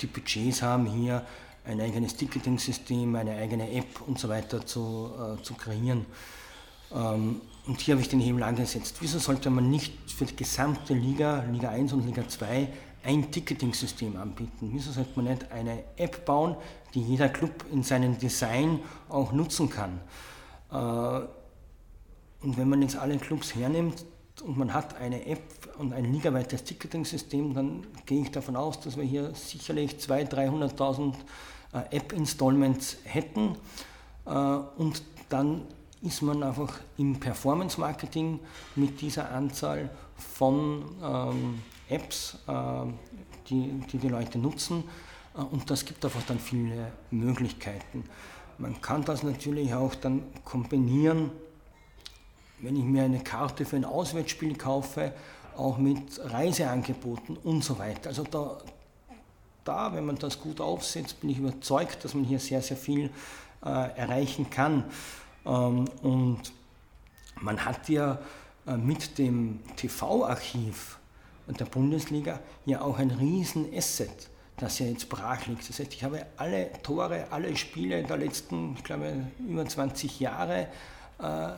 die Budgets haben, hier ein eigenes Ticketing-System, eine eigene App und so weiter zu, äh, zu kreieren. Ähm, und hier habe ich den Hebel angesetzt. Wieso sollte man nicht für die gesamte Liga, Liga 1 und Liga 2, ein Ticketing-System anbieten? Wieso sollte man nicht eine App bauen, die jeder Club in seinem Design auch nutzen kann? Äh, und wenn man jetzt alle Clubs hernimmt und man hat eine App und ein ligaweites Ticketing-System, dann gehe ich davon aus, dass wir hier sicherlich 200.000, 300.000 äh, App-Installments hätten. Äh, und dann ist man einfach im Performance-Marketing mit dieser Anzahl von ähm, Apps, äh, die, die, die Leute nutzen. Und das gibt einfach dann viele Möglichkeiten. Man kann das natürlich auch dann kombinieren, wenn ich mir eine Karte für ein Auswärtsspiel kaufe, auch mit Reiseangeboten und so weiter. Also da, da, wenn man das gut aufsetzt, bin ich überzeugt, dass man hier sehr, sehr viel äh, erreichen kann. Ähm, und man hat ja äh, mit dem TV-Archiv der Bundesliga ja auch ein riesen Asset, das ja jetzt brach liegt. Das heißt, ich habe alle Tore, alle Spiele der letzten, ich glaube, über 20 Jahre, äh,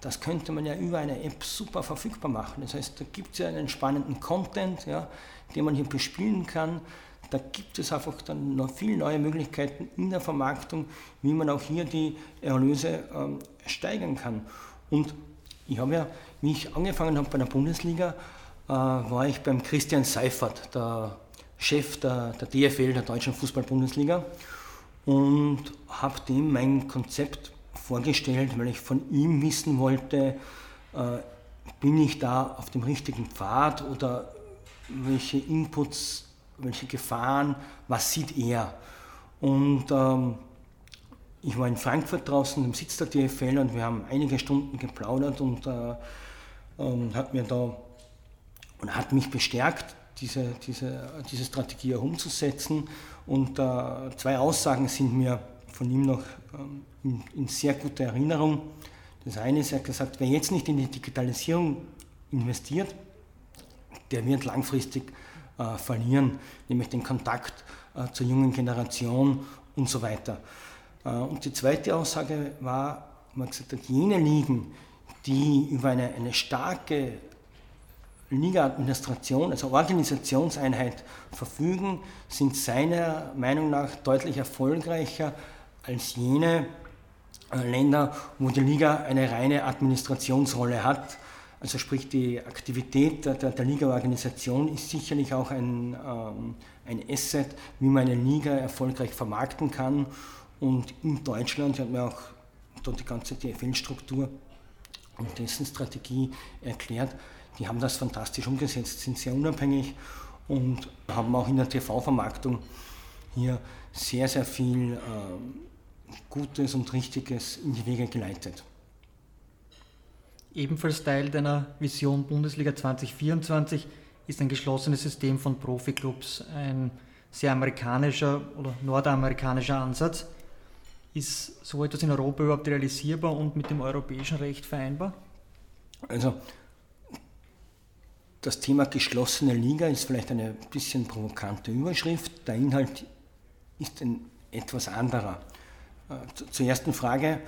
das könnte man ja über eine App super verfügbar machen. Das heißt, da gibt es ja einen spannenden Content, ja, den man hier bespielen kann. Da gibt es einfach dann noch viele neue Möglichkeiten in der Vermarktung, wie man auch hier die Erlöse ähm, steigern kann. Und ich habe ja, wie ich angefangen habe bei der Bundesliga, äh, war ich beim Christian Seifert, der Chef der, der DFL, der Deutschen Fußball-Bundesliga, und habe dem mein Konzept vorgestellt, weil ich von ihm wissen wollte, äh, bin ich da auf dem richtigen Pfad oder welche Inputs welche Gefahren, was sieht er. Und ähm, ich war in Frankfurt draußen im Sitz der DFL und wir haben einige Stunden geplaudert und äh, ähm, hat mir da und hat mich bestärkt, diese, diese, diese Strategie auch umzusetzen. Und äh, zwei Aussagen sind mir von ihm noch ähm, in, in, sehr guter Erinnerung. Das eine ist, er hat gesagt, wer jetzt nicht in die Digitalisierung investiert, der wird langfristig äh, verlieren, nämlich den Kontakt äh, zur jungen Generation und so weiter. Äh, und die zweite Aussage war, man gesagt hat, jene Ligen, die über eine, eine starke Liga-Administration, also Organisationseinheit verfügen, sind seiner Meinung nach deutlich erfolgreicher als jene äh, Länder, wo die Liga eine reine Administrationsrolle hat also sprich die Aktivität der, der, Liga-Organisation ist sicherlich auch ein, ähm, ein Asset, wie man eine Liga erfolgreich vermarkten kann. Und in Deutschland hat man auch dort die ganze DFL-Struktur und dessen Strategie erklärt. Die haben das fantastisch umgesetzt, sind sehr unabhängig und haben auch in der TV-Vermarktung hier sehr, sehr viel äh, Gutes und Richtiges in die Wege geleitet.
Ebenfalls Teil deiner Vision Bundesliga 2024 ist ein geschlossenes System von Profiklubs, ein sehr amerikanischer oder nordamerikanischer Ansatz. Ist so etwas in Europa überhaupt realisierbar und mit dem europäischen Recht vereinbar?
Also das Thema geschlossene Liga ist vielleicht eine bisschen provokante Überschrift. Der Inhalt ist ein etwas anderer. Äh, zur ersten Frage.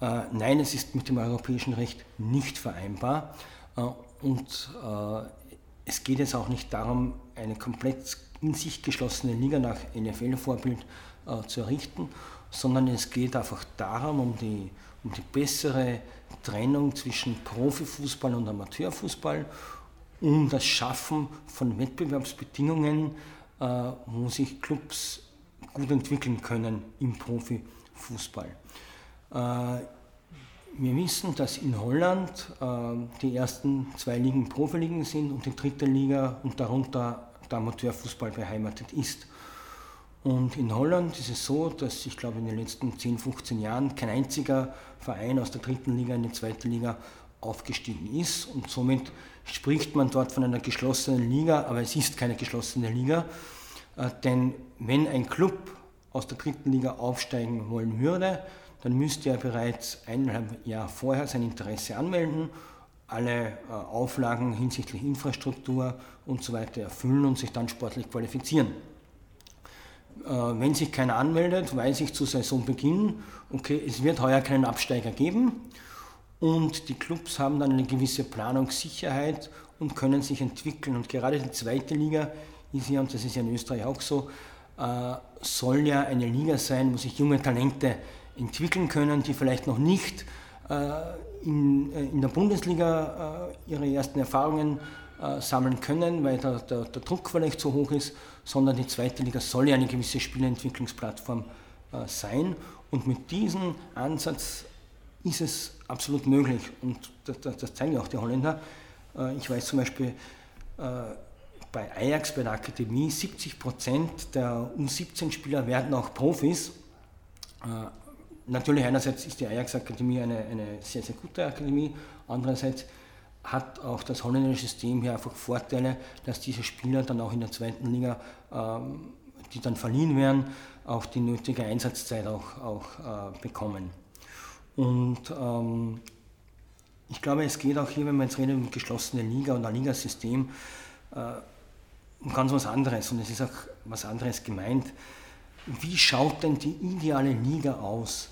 Äh, nein, es ist mit dem europäischen Recht nicht vereinbar äh, und es geht jetzt auch nicht darum, eine komplett in sich geschlossene Liga nach NFL-Vorbild zu errichten, sondern es geht einfach darum, um die, um die bessere Trennung zwischen Profifußball und Amateurfußball, um das Schaffen von Wettbewerbsbedingungen, wo sich Clubs gut entwickeln können im Profifußball. Äh, wir wissen, dass in Holland äh, die ersten zwei Ligen Profiligen sind und die dritte Liga und darunter der Amateurfußball beheimatet ist. Und in Holland ist es so, dass ich glaube in den letzten 10, 15 Jahren kein einziger Verein aus der dritten Liga in die zweite Liga aufgestiegen ist. Und somit spricht man dort von einer geschlossenen Liga, aber es ist keine geschlossene Liga, äh, denn wenn ein Club aus der dritten Liga aufsteigen wollen würde, dann müsste er bereits eineinhalb Jahre vorher sein Interesse anmelden, alle äh, Auflagen hinsichtlich Infrastruktur und so weiter erfüllen und sich dann sportlich qualifizieren. Äh, wenn sich keiner anmeldet, weiß ich zu Saisonbeginn, okay, es wird heuer keinen Absteiger geben und die Clubs haben dann eine gewisse Planungssicherheit und können sich entwickeln. Und gerade die zweite Liga ist ja, und das ist ja in Österreich auch so, soll ja eine Liga sein, wo sich junge Talente entwickeln können, die vielleicht noch nicht äh, in, in der Bundesliga ihre ersten Erfahrungen sammeln können, weil der, der, der Druck vielleicht so hoch ist, sondern die zweite Liga soll ja eine gewisse Spielentwicklungsplattform äh, sein. Und mit diesem Ansatz ist es absolut möglich. Und das, das, das zeigen ja auch die Holländer. Äh, ich weiß zum Beispiel, äh, bei Ajax, bei der Akademie, 70 Prozent der U17-Spieler werden auch Profis. Äh, natürlich einerseits ist die Ajax-Akademie eine, eine sehr, sehr gute Akademie, andererseits hat auch das holländische System hier einfach Vorteile, dass diese Spieler dann auch in der zweiten Liga, ähm, die dann verliehen werden, auch die nötige Einsatzzeit auch, auch äh, bekommen. Und ähm, ich glaube, es geht auch hier, wenn man jetzt redet um geschlossene Liga und ein Ligasystem, äh, um ganz was anderes. Und es ist auch was anderes gemeint. Wie schaut denn die ideale Liga aus?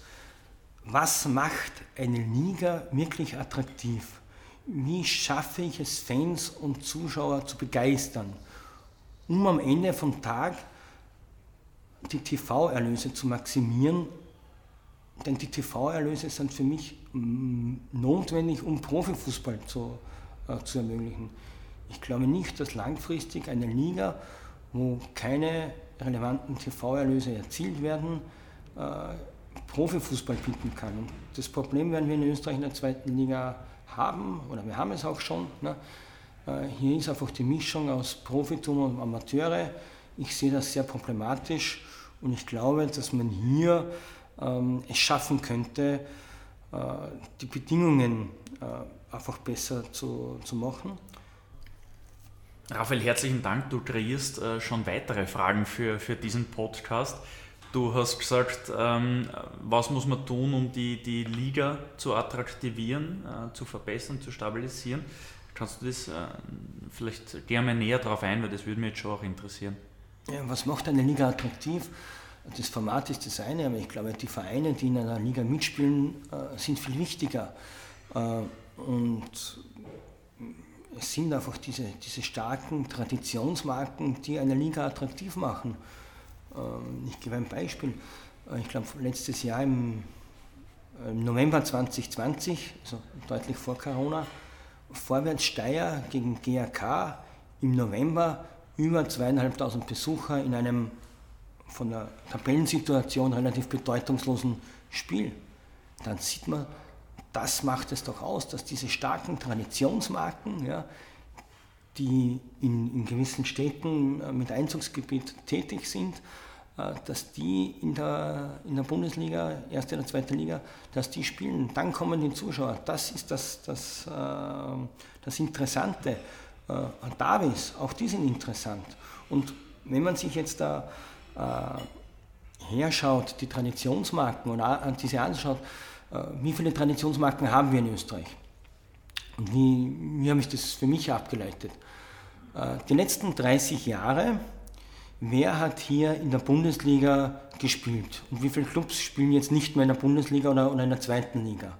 Was macht eine Liga wirklich attraktiv? wie schaffe ich es, Fans und Zuschauer zu begeistern, um am Ende vom Tag die TV-Erlöse zu maximieren. Denn die TV-Erlöse sind für mich mm, notwendig, um Profifußball zu, äh, zu ermöglichen. Ich glaube nicht, dass langfristig eine Liga, wo keine relevanten TV-Erlöse erzielt werden, äh, Profifußball bieten kann. Und das Problem werden wir in Österreich in der zweiten Liga haben, oder wir haben es auch schon. Ne? Äh, hier ist einfach die Mischung aus Profitum und Amateure. Ich sehe das sehr problematisch und ich glaube, dass man hier ähm, es schaffen könnte, äh, die Bedingungen äh, einfach besser zu, zu machen.
Raphael, herzlichen Dank. Du kreierst äh, schon weitere Fragen für, für diesen Podcast. Du hast gesagt, ähm, was muss man tun, um die, die Liga zu attraktivieren, äh, zu verbessern, zu stabilisieren. Kannst du das äh, vielleicht gerne näher darauf ein, weil das würde mich jetzt schon auch interessieren.
Ja, was macht eine Liga attraktiv? Das Format ist das eine, aber ich glaube, die Vereine, die in einer Liga mitspielen, äh, sind viel wichtiger. Äh, und es sind einfach diese, diese starken Traditionsmarken, die eine Liga attraktiv machen. Ähm, ich gebe ein Beispiel. Äh, ich glaube, letztes Jahr im, November 2020, also deutlich vor Corona, Vorwärts Steyr gegen GAK im November über zweieinhalbtausend Besucher in einem von der Tabellensituation relativ bedeutungslosen Spiel. Dann sieht man, das macht es doch aus, dass diese starken Traditionsmarken, ja, die in, in gewissen Städten äh, mit Einzugsgebiet tätig sind, äh, dass die in der, in der Bundesliga, erste oder zweite Liga, dass die spielen. Dann kommen die Zuschauer. Das ist das, das, äh, das Interessante. Davis, auch die sind interessant. Und wenn man sich jetzt da herschaut, die Traditionsmarken oder diese anschaut, wie viele Traditionsmarken haben wir in Österreich? Und wie, wie habe ich das für mich abgeleitet? Die letzten 30 Jahre wer hat hier in der Bundesliga gespielt und wie viele Clubs spielen jetzt nicht mehr in der Bundesliga oder, oder in der zweiten Liga.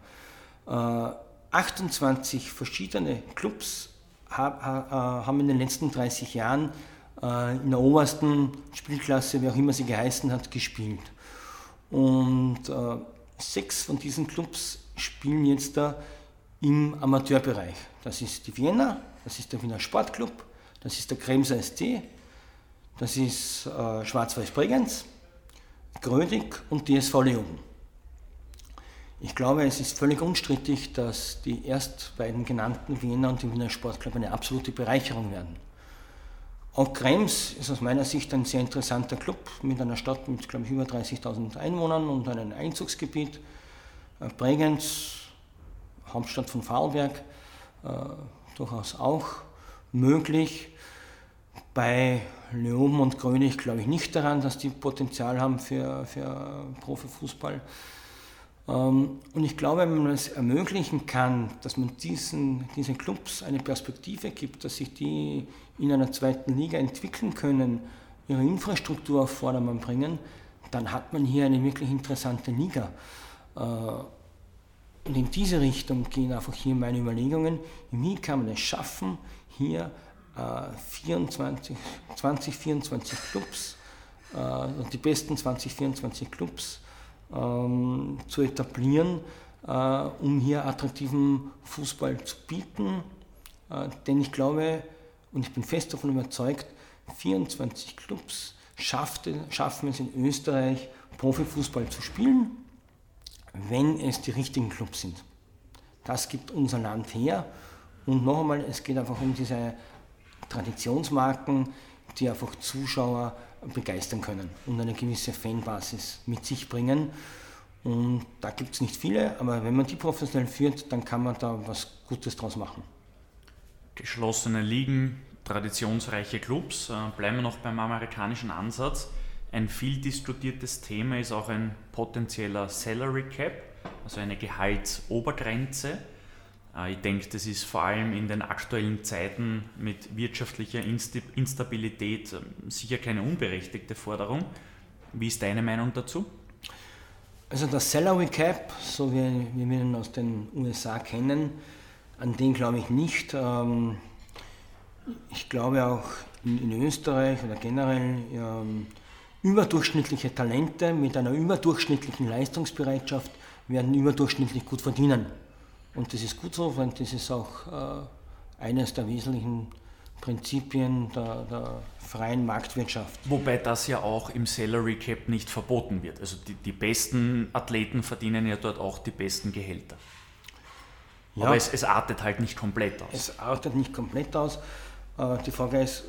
Äh, 28 verschiedene Clubs hab, ha, haben in den letzten 30 Jahren äh, in der obersten Spielklasse, wie auch immer sie geheißen hat, gespielt. Und äh, sechs von diesen Clubs spielen jetzt da im Amateurbereich. Das ist die Vienna, das ist der Wiener Sportclub, das ist der Kremser ST, das ist äh, Schwarz-Weiß Bregenz, Grödig und DSV Leoben. Ich glaube, es ist völlig unstrittig, dass die erst beiden genannten Wiener und die Wiener Sportclub eine absolute Bereicherung werden. Auch Krems ist aus meiner Sicht ein sehr interessanter Club mit einer Stadt mit, glaube ich, über 30.000 Einwohnern und einem Einzugsgebiet. Äh, Bregenz, Hauptstadt von Vorarlberg, äh, durchaus auch möglich. Bei Leoben und Grönig glaube ich nicht daran, dass die Potenzial haben für, für Profifußball. Ähm, und ich glaube, wenn man es ermöglichen kann, dass man diesen, diesen Clubs eine Perspektive gibt, dass sich die in einer zweiten Liga entwickeln können, ihre Infrastruktur auf Vordermann bringen, dann hat man hier eine wirklich interessante Liga. Äh, und in diese Richtung gehen einfach hier meine Überlegungen. Wie kann man es schaffen, hier 24, 20, 24 Clubs, äh, die besten 20, 24 Clubs ähm, zu etablieren, äh, um hier attraktiven Fußball zu bieten. Denn ich glaube und ich bin fest davon überzeugt, 24 Clubs schaffte, schaffen es in Österreich, Profifußball zu spielen, wenn es die richtigen Clubs sind. Das gibt unser Land her. Und noch einmal, es geht einfach um diese Traditionsmarken, die einfach Zuschauer begeistern können und eine gewisse Fanbasis mit sich bringen. Und da gibt es nicht viele, aber wenn man die professionell führt, dann kann man da was Gutes draus machen.
Geschlossene Ligen, traditionsreiche Clubs. Äh, bleiben wir noch beim amerikanischen Ansatz. Ein viel diskutiertes Thema ist auch ein potenzieller Salary Cap, also eine Gehaltsobergrenze. Äh, ich denke, das ist vor allem in den aktuellen Zeiten mit wirtschaftlicher Instabilität ähm, sicher keine unberechtigte Forderung. Wie ist deine Meinung dazu?
Also das Salary Cap, so wie wir ihn aus den USA kennen, an den glaube ich nicht. Ähm, ich glaube auch in, Österreich oder generell ähm, überdurchschnittliche Talente mit einer überdurchschnittlichen Leistungsbereitschaft werden überdurchschnittlich gut verdienen. Und das ist gut so, weil das ist auch äh, eines der wesentlichen Prinzipien der, der, freien Marktwirtschaft.
Wobei das ja auch im Salary Cap nicht verboten wird. Also die, die besten Athleten verdienen ja dort auch die besten Gehälter. Ja, Aber es, es, artet halt nicht komplett aus.
Es artet nicht komplett aus. Äh, die Frage ist,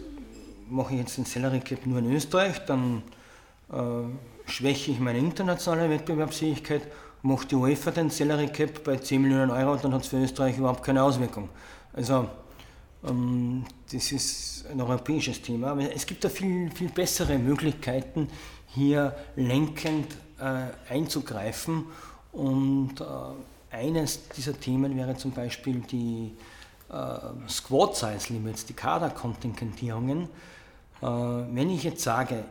mache ich jetzt den Salary Cap nur in Österreich, dann äh, schwäche ich meine internationale Wettbewerbsfähigkeit macht die UEFA den Salary Cap bei 10 Millionen Euro, dann hat es für Österreich überhaupt keine Auswirkung. Also ähm, das ist ein europäisches Thema, aber es gibt da viel, viel bessere Möglichkeiten, hier lenkend äh, einzugreifen und äh, eines dieser Themen wäre zum Beispiel die äh, Squad Size Limits, die Kaderkontingentierungen. Äh, wenn ich jetzt sage,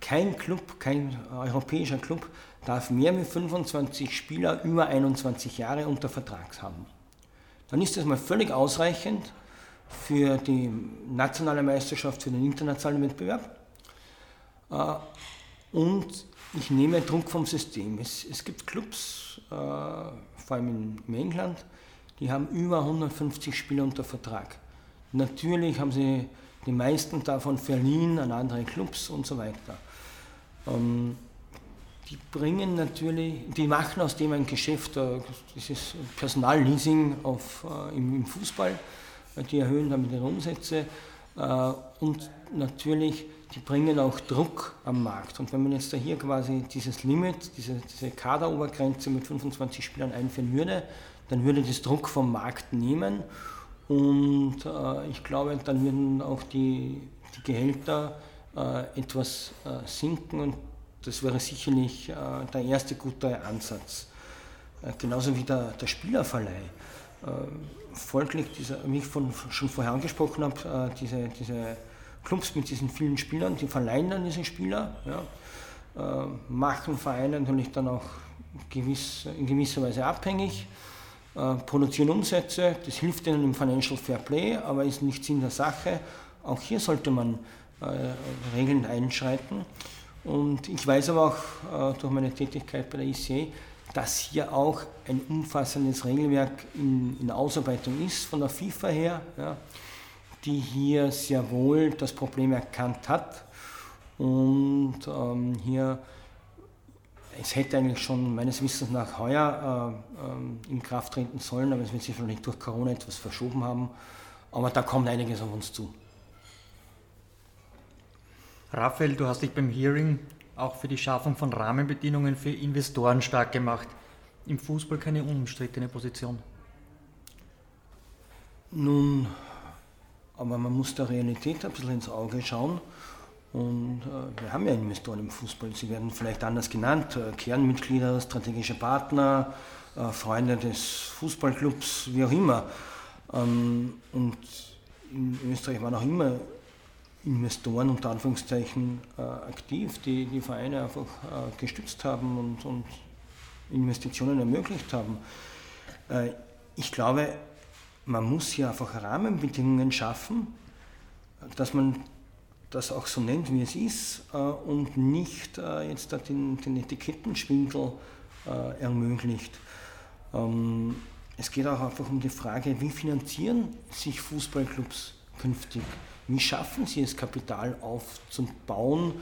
kein Club, kein europäischer Club darf mehr als 25 Spieler über 21 Jahre unter Vertrag haben. Dann ist das mal völlig ausreichend für die nationale Meisterschaft, für den internationalen Wettbewerb. Äh, und ich nehme Druck vom System. Es, es gibt Clubs, äh, vor allem in, England, die haben über 150 Spieler unter Vertrag. Natürlich haben sie die meisten davon verliehen an andere Clubs und so weiter. Ähm, die bringen natürlich, die machen aus dem ein Geschäft, äh, das ist Personalleasing auf, äh, im, Fußball, äh, die erhöhen damit ihre Umsätze und natürlich, die bringen auch Druck am Markt. Und wenn man jetzt da hier quasi dieses Limit, diese, diese Kaderobergrenze mit 25 Spielern einführen würde, dann würde das Druck vom Markt nehmen und ich glaube, dann würden auch die, die Gehälter etwas sinken und das wäre sicherlich äh, der erste gute Ansatz. Äh, genauso wie der, der Spielerverleih. Äh, folglich, dieser, wie ich von, schon vorher angesprochen habe, äh, diese, diese Clubs mit diesen vielen Spielern, die verleihen dann diese Spieler, ja, äh, machen Vereine natürlich dann auch gewiss, in gewisser Weise abhängig, äh, produzieren Umsätze, das hilft ihnen im Financial Fair Play, aber ist nicht Sinn der Sache. Auch hier sollte man regelnd einschreiten. Und ich weiß aber auch äh, durch meine Tätigkeit bei der ICA, dass hier auch ein umfassendes Regelwerk in, in Ausarbeitung ist von der FIFA her, ja, die hier sehr wohl das Problem erkannt hat und ähm, hier es hätte eigentlich schon meines Wissens nach heuer äh, in Kraft treten sollen, aber es wird sich vielleicht durch Corona etwas verschoben haben. Aber da kommt einiges auf uns zu.
Raphael, du hast dich beim Hearing auch für die Schaffung von Rahmenbedingungen für Investoren stark gemacht. Im Fußball keine unumstrittene Position.
Nun, aber man muss der Realität ein bisschen ins Auge schauen. Und äh, wir haben ja Investoren im Fußball. Sie werden vielleicht anders genannt, äh, Kernmitglieder, strategische Partner, äh, Freunde des Fußballclubs, wie auch immer. Ähm, und in Österreich waren auch immer Investoren unter Anführungszeichen äh, aktiv, die die Vereine einfach äh, gestützt haben und, und, Investitionen ermöglicht haben. Äh, ich glaube, man muss hier einfach Rahmenbedingungen schaffen, dass man das auch so nennt, wie es ist äh, und nicht äh, jetzt den, den Etikettenschwindel äh, ermöglicht. Ähm, es geht auch einfach um die Frage, wie finanzieren sich Fußballclubs künftig? Wie schaffen sie es, Kapital aufzubauen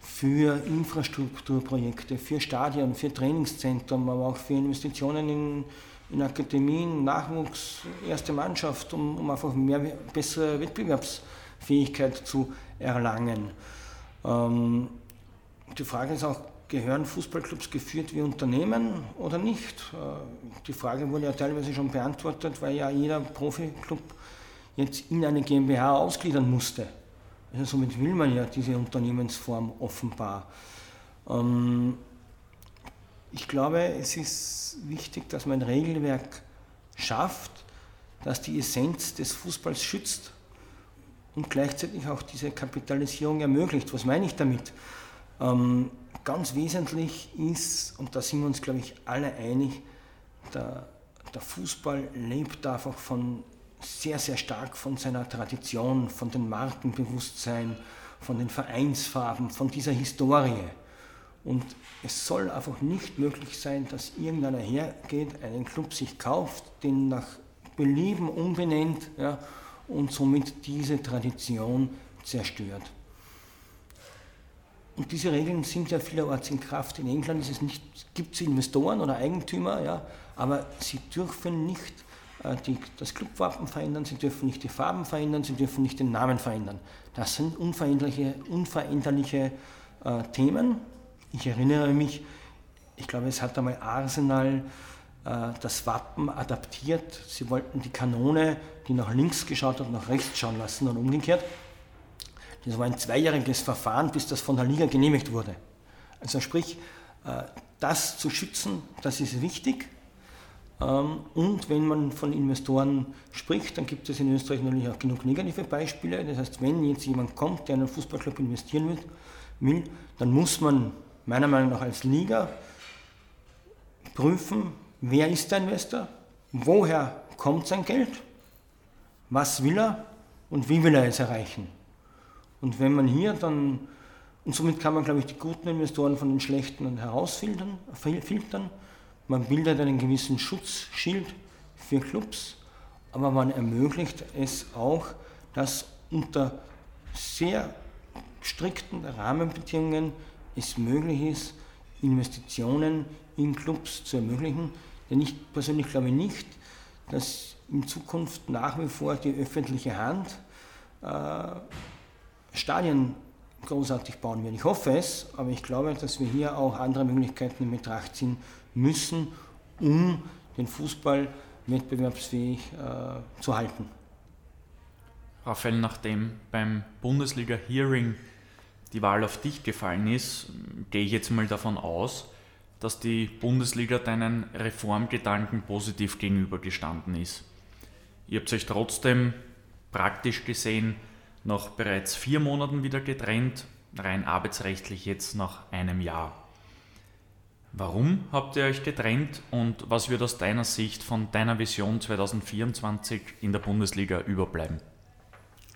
für Infrastrukturprojekte, für Stadien, für Trainingszentren, aber auch für Investitionen in, in Akademien, Nachwuchs, erste Mannschaft, um, um einfach mehr, bessere Wettbewerbsfähigkeit zu erlangen. Ähm, die Frage ist auch, gehören Fußballclubs geführt wie Unternehmen oder nicht? Äh, die Frage wurde ja teilweise schon beantwortet, weil ja jeder Profiklub jetzt in eine GmbH ausgliedern musste. Also somit will man ja diese Unternehmensform offenbar. Ähm, ich glaube, es ist wichtig, dass man ein Regelwerk schafft, das die Essenz des Fußballs schützt und gleichzeitig auch diese Kapitalisierung ermöglicht. Was meine ich damit? Ähm, ganz wesentlich ist, und da sind wir uns, glaube ich, alle einig, der, der Fußball lebt einfach von sehr, sehr stark von seiner Tradition, von dem Markenbewusstsein, von den Vereinsfarben, von dieser Historie. Und es soll einfach nicht möglich sein, dass irgendeiner hergeht, einen Club sich kauft, den nach Belieben umbenennt ja, und somit diese Tradition zerstört. Und diese Regeln sind ja vielerorts in Kraft. In England gibt es Investoren oder Eigentümer, ja, aber sie dürfen nicht äh, die, das Clubwappen verändern, sie dürfen nicht die Farben verändern, sie dürfen nicht den Namen verändern. Das sind unveränderliche, unveränderliche äh, Themen. Ich erinnere mich, ich glaube, es hat einmal Arsenal äh, das Wappen adaptiert. Sie wollten die Kanone, die nach links geschaut hat, nach rechts schauen lassen und umgekehrt. Das war ein zweijähriges Verfahren, bis das von der Liga genehmigt wurde. Also sprich, äh, das zu schützen, das ist wichtig. Ähm, und wenn man von Investoren spricht, dann gibt es in Österreich natürlich auch genug negative Beispiele. Das heißt, wenn jetzt jemand kommt, der in einen Fußballclub investieren will, dann muss man meiner Meinung nach als Liga prüfen, wer ist der Investor, woher kommt sein Geld, was will er und wie will er es erreichen. Und wenn man hier dann, und somit kann man, glaube ich, die guten Investoren von den schlechten herausfiltern, filtern, man bildet einen gewissen Schutzschild für Clubs, aber man ermöglicht es auch, dass unter sehr strikten Rahmenbedingungen es möglich ist, Investitionen in Clubs zu ermöglichen. Denn ich persönlich glaube nicht, dass in Zukunft nach wie vor die öffentliche Hand äh, Stadien großartig bauen wird. Ich hoffe es, aber ich glaube, dass wir hier auch andere Möglichkeiten in Betracht ziehen müssen, um den Fußball wettbewerbsfähig äh, zu halten.
Raphael, nachdem beim Bundesliga-Hearing die Wahl auf dich gefallen ist, gehe ich jetzt mal davon aus, dass die Bundesliga deinen Reformgedanken positiv gegenübergestanden ist. Ihr habt euch trotzdem praktisch gesehen nach bereits vier Monaten wieder getrennt, rein arbeitsrechtlich jetzt nach einem Jahr. Warum habt ihr euch getrennt und was wird aus deiner Sicht von deiner Vision 2024 in der Bundesliga überbleiben?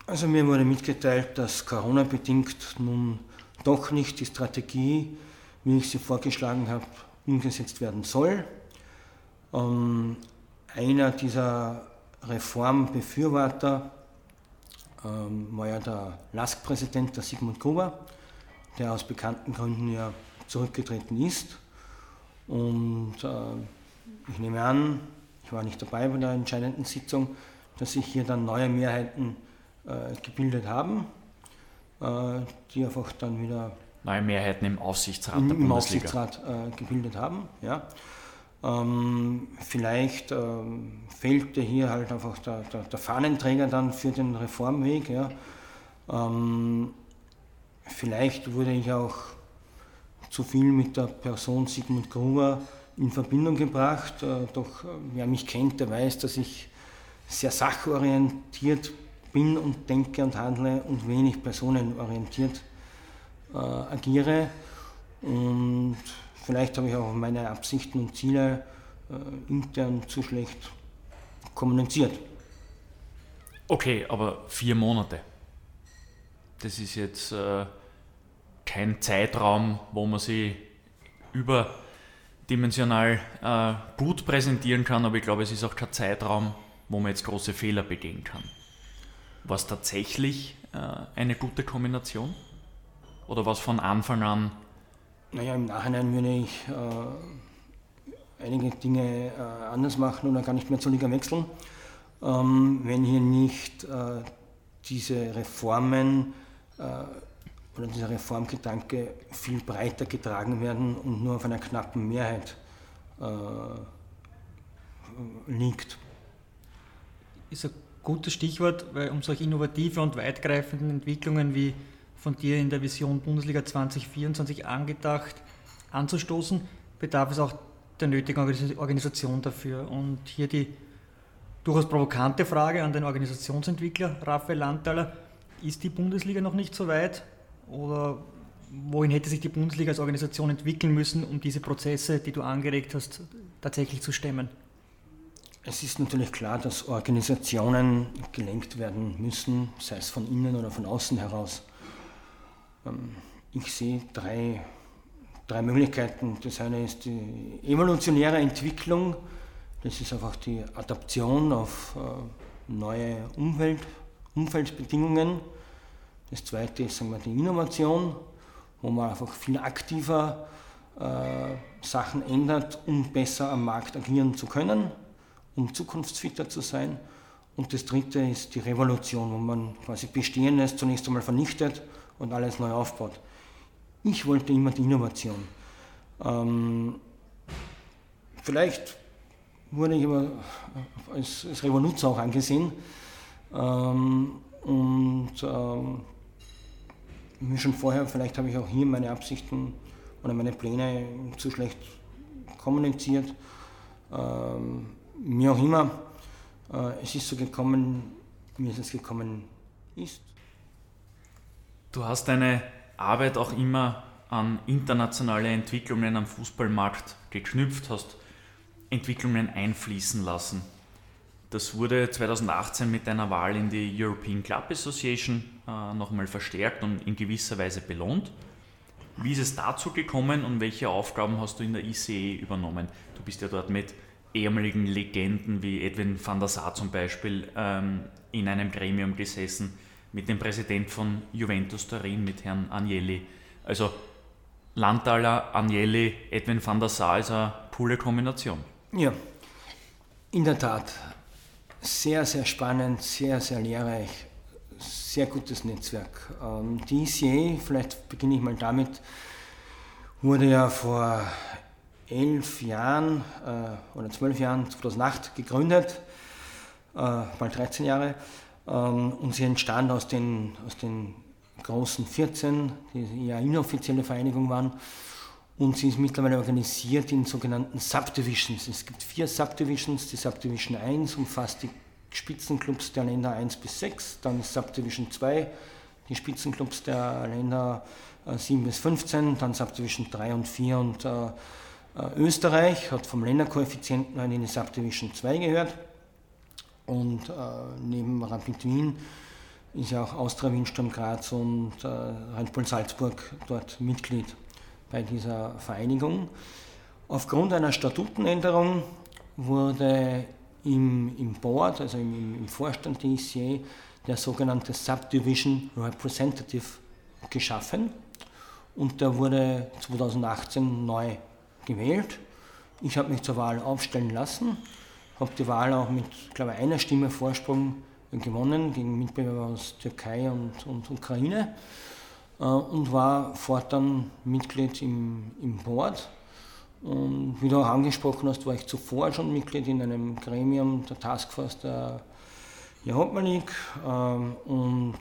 Also mir wurde mitgeteilt, dass Corona-bedingt nun doch nicht die Strategie, wie ich sie vorgeschlagen habe, umgesetzt werden soll. Ähm, einer dieser Reformbefürworter ähm, war ja der LASK-Präsident, der Sigmund Gruber, der aus bekannten Gründen ja zurückgetreten ist. Und äh, ich nehme an, ich war nicht dabei bei der entscheidenden Sitzung, dass sich hier dann neue Mehrheiten äh, gebildet haben, äh, die einfach dann wieder
neue Mehrheiten im Aufsichtsrat
im, im Aufsichtsrat äh, gebildet haben. Ja. Ähm, vielleicht ähm, fehlte hier halt einfach der, der, der, Fahnenträger dann für den Reformweg. Ja. Ähm, vielleicht wurde ich auch zu viel mit der Person Sigmund Gruber in Verbindung gebracht. Äh, doch äh, wer mich kennt, der weiß, dass ich sehr sachorientiert bin und denke und handle und wenig personenorientiert äh, agiere. Und vielleicht habe ich auch meine Absichten und Ziele äh, intern zu schlecht kommuniziert.
Okay, aber vier Monate. Das ist jetzt äh, kein Zeitraum, wo man sich überdimensional äh, gut präsentieren kann, aber ich glaube, es ist auch kein Zeitraum, wo man jetzt große Fehler begehen kann. War es tatsächlich äh, eine gute Kombination? Oder was von Anfang an?
Naja, im Nachhinein würde ich äh, einige Dinge äh, anders machen oder gar nicht mehr zur Liga wechseln, ähm, wenn hier nicht äh, diese Reformen äh, oder dieser Reformgedanke viel breiter getragen werden und nur auf einer knappen Mehrheit äh, liegt.
Ist ein gutes Stichwort, weil um solche innovative und weitgreifenden Entwicklungen wie von dir in der Vision Bundesliga 2024 angedacht anzustoßen, bedarf es auch der nötigen Organisation dafür. Und hier die durchaus provokante Frage an den Organisationsentwickler Raphael Landtaler, ist die Bundesliga noch nicht so weit oder wohin hätte sich die Bundesliga als Organisation entwickeln müssen, um diese Prozesse, die du angeregt hast, tatsächlich zu stemmen?
Es ist natürlich klar, dass Organisationen gelenkt werden müssen, sei es von innen oder von außen heraus. Ähm, ich sehe drei, drei Möglichkeiten. Das eine ist die evolutionäre Entwicklung, das ist einfach die Adaption auf äh, neue Umwelt, Umfeldbedingungen. Das zweite ist sagen wir, die Innovation, wo man einfach viel aktiver äh, Sachen ändert, um besser am Markt agieren zu können, um zukunftsfitter zu sein. Und das dritte ist die Revolution, wo man quasi Bestehendes zunächst einmal vernichtet und alles neu aufbaut. Ich wollte immer die Innovation. Ähm, vielleicht wurde ich aber als, als Revoluzer auch angesehen. Ähm, und ähm, wie schon vorher, vielleicht habe ich auch hier meine Absichten oder meine Pläne zu schlecht kommuniziert. Ähm, wie auch immer, äh, es ist so gekommen, wie es gekommen ist.
Du hast deine Arbeit auch immer an internationale Entwicklungen am Fußballmarkt geknüpft, hast Entwicklungen einfließen lassen. Das wurde 2018 mit deiner Wahl in die European Club Association äh, nochmal verstärkt und in gewisser Weise belohnt. Wie ist es dazu gekommen und welche Aufgaben hast du in der ICE übernommen? Du bist ja dort mit ehemaligen Legenden wie Edwin van der Sar zum Beispiel ähm, in einem Gremium gesessen mit dem Präsident von Juventus Turin, mit Herrn Agnelli. Also Landtaler, Agnelli, Edwin van der Sar ist eine coole Kombination.
Ja, in der Tat. Sehr, sehr spannend, sehr, sehr lehrreich, sehr gutes Netzwerk. Ähm, die ICA, vielleicht beginne ich mal damit, wurde ja vor elf Jahren äh, oder zwölf Jahren, 2008 gegründet, äh, bald 13 Jahre. Ähm, und sie entstand aus den, aus den großen 14, die ja inoffizielle Vereinigung waren. Und sie ist mittlerweile organisiert in sogenannten Subdivisions. Es gibt vier Subdivisions. Die Subdivision 1 umfasst die Spitzenclubs der Länder 1 bis 6. Dann ist Subdivision 2 die Spitzenclubs der Länder 7 äh, bis 15. Dann Subdivision 3 und 4 und äh, Österreich hat vom Länderkoeffizienten in die Subdivision 2 gehört. Und äh, neben Rapid Wien ist ja auch Austria Wien Sturm Graz und äh, Red Salzburg dort Mitglied bei dieser Vereinigung. Aufgrund einer Statutenänderung wurde im, im Board, also im, im Vorstand der ICA, der sogenannte Subdivision Representative geschaffen und der wurde 2018 neu gewählt Ich habe mich zur Wahl aufstellen lassen, habe die Wahl auch mit, glaube ich, einer Stimme Vorsprung gewonnen gegen Mitbewerber aus Türkei und, und Ukraine äh, und war fortan Mitglied im, im Board. Und wie du auch angesprochen hast, war ich zuvor schon Mitglied in einem Gremium der Taskforce der Europa League ähm, und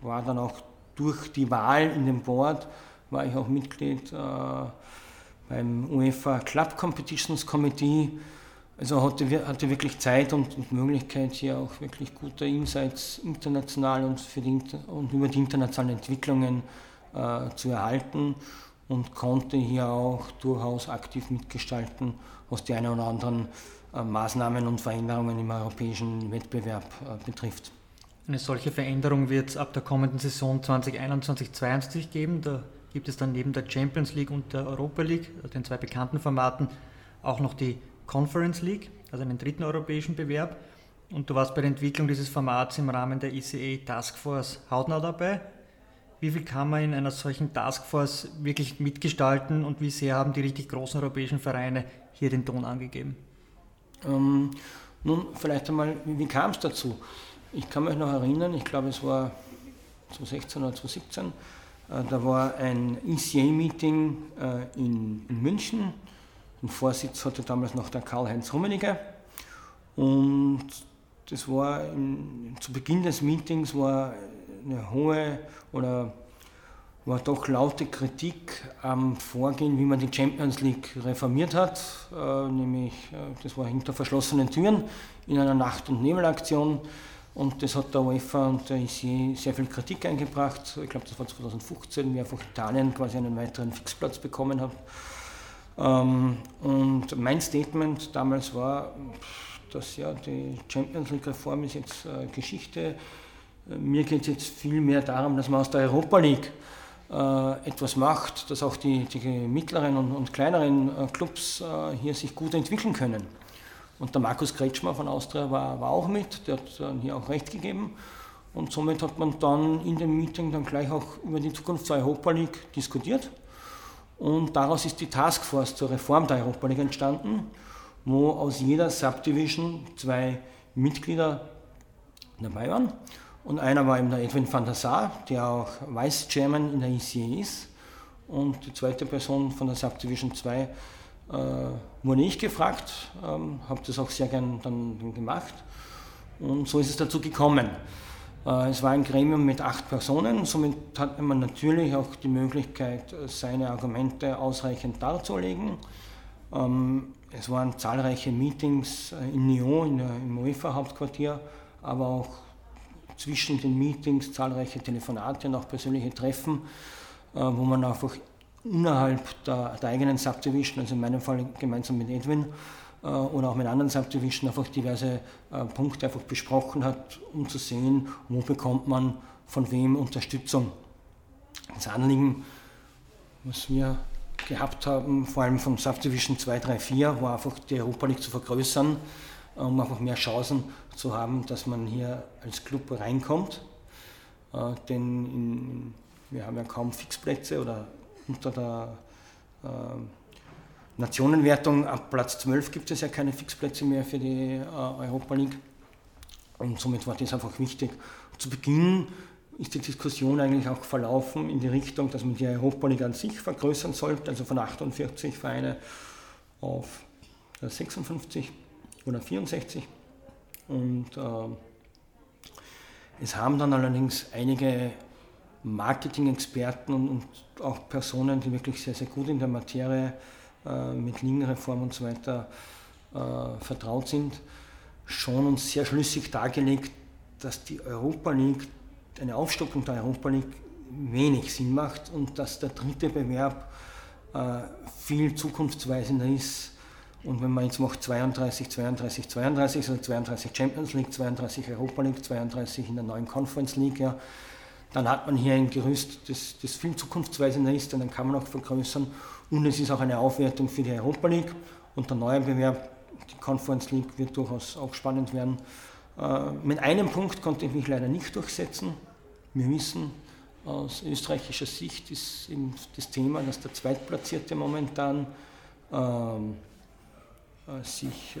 war dann auch durch die Wahl in dem Board, war ich auch Mitglied äh, beim UEFA Club Competitions Committee. Also hatte, hatte wirklich Zeit und, und, Möglichkeit, hier auch wirklich gute Insights international und, für die, und über die internationalen Entwicklungen äh, zu erhalten und konnte hier auch durchaus aktiv mitgestalten, was die einen oder anderen äh, Maßnahmen und Veränderungen im europäischen Wettbewerb äh, betrifft.
Eine solche Veränderung wird es ab der kommenden Saison 2021-2022 geben. Da gibt es dann neben der Champions League und der Europa League, den zwei bekannten Formaten, auch noch die Conference League, also einen dritten europäischen Bewerb. Und du warst bei der Entwicklung dieses Formats im Rahmen der ICE Taskforce hautnah dabei. Wie viel kann man in einer solchen Taskforce wirklich mitgestalten und wie sehr haben die richtig großen europäischen Vereine hier den Ton angegeben?
Ähm, nun, vielleicht einmal, wie, kam es dazu? Ich kann mich noch erinnern, ich glaube es war 2016 oder 2017, äh, da war ein ECA-Meeting äh, in, München. Den Vorsitz hatte damals noch der Karl-Heinz Rummenigge. Und das war in, zu Beginn des Meetings war eine hohe oder war doch laute Kritik am Vorgehen, wie man die Champions League reformiert hat, äh, nämlich äh, das war hinter verschlossenen Türen in einer Nacht- und Nebelaktion und das hat der UEFA und der IC sehr viel Kritik eingebracht. Ich glaube, das war 2015, wie einfach Italien quasi einen weiteren Fixplatz bekommen hat. Ähm, und mein Statement damals war, dass ja die Champions League Reform ist jetzt äh, Geschichte. Mir geht es jetzt viel mehr darum, dass man aus der Europa League äh, etwas macht, dass auch die, die mittleren und, und kleineren äh, Clubs hier sich gut entwickeln können. Und der Markus Kretschmer von Austria war, war auch mit, der hat dann hier auch recht gegeben. Und somit hat man dann in dem Meeting dann gleich auch über die Zukunft der Europa League diskutiert. Und daraus ist die Taskforce zur Reform der Europa League entstanden, wo aus jeder Subdivision zwei Mitglieder dabei waren. Und einer war eben der Edwin van der Sar, der auch Vice Chairman in der ECA ist. Und die zweite Person von der Subdivision 2 äh, wurde ich gefragt, ähm, habe das auch sehr gern dann gemacht. Und so ist es dazu gekommen. Äh, es war ein Gremium mit acht Personen, somit hatte man natürlich auch die Möglichkeit, seine Argumente ausreichend darzulegen. Ähm, es waren zahlreiche Meetings äh, in der, im UEFA-Hauptquartier, aber auch zwischen den Meetings zahlreiche Telefonate und auch persönliche Treffen, äh, wo man einfach innerhalb der, der, eigenen Subdivision, also in meinem Fall gemeinsam mit Edwin äh, oder auch mit anderen Subdivision, einfach diverse äh, Punkte einfach besprochen hat, um zu sehen, wo bekommt man von wem Unterstützung. Das Anliegen, was wir gehabt haben, vor allem vom Subdivision 2, 3, 4, war einfach die Europa League zu vergrößern um einfach mehr Chancen zu haben, dass man hier als Club reinkommt. Äh, denn in, wir haben ja kaum Fixplätze oder unter der äh, Nationenwertung ab Platz 12 gibt es ja keine Fixplätze mehr für die äh, Europa League. Und somit war das einfach wichtig. Zu Beginn ist die Diskussion eigentlich auch verlaufen in die Richtung, dass man die Europa League an sich vergrößern sollte, also von 48 Vereine auf 56 oder 64. Und äh, es haben dann allerdings einige Marketing-Experten und, und, auch Personen, die wirklich sehr, sehr gut in der Materie äh, mit Lingenreform und so weiter äh, vertraut sind, schon uns sehr schlüssig dargelegt, dass die Europa League, eine Aufstockung der Europa League wenig Sinn macht und dass der dritte Bewerb äh, viel zukunftsweisender ist. Und wenn man jetzt macht 32, 32, 32, also 32 Champions League, 32 Europa League, 32 in der neuen Conference League, ja, dann hat man hier ein Gerüst, das, das viel zukunftsweisender ist und dann kann man auch vergrößern. Und es ist auch eine Aufwertung für die Europa League und der neue Bewerb, die Conference League, wird durchaus auch spannend werden. Äh, mit einem Punkt konnte ich mich leider nicht durchsetzen. Wir wissen, aus österreichischer Sicht ist eben das Thema, dass der Zweitplatzierte momentan ähm, äh, sich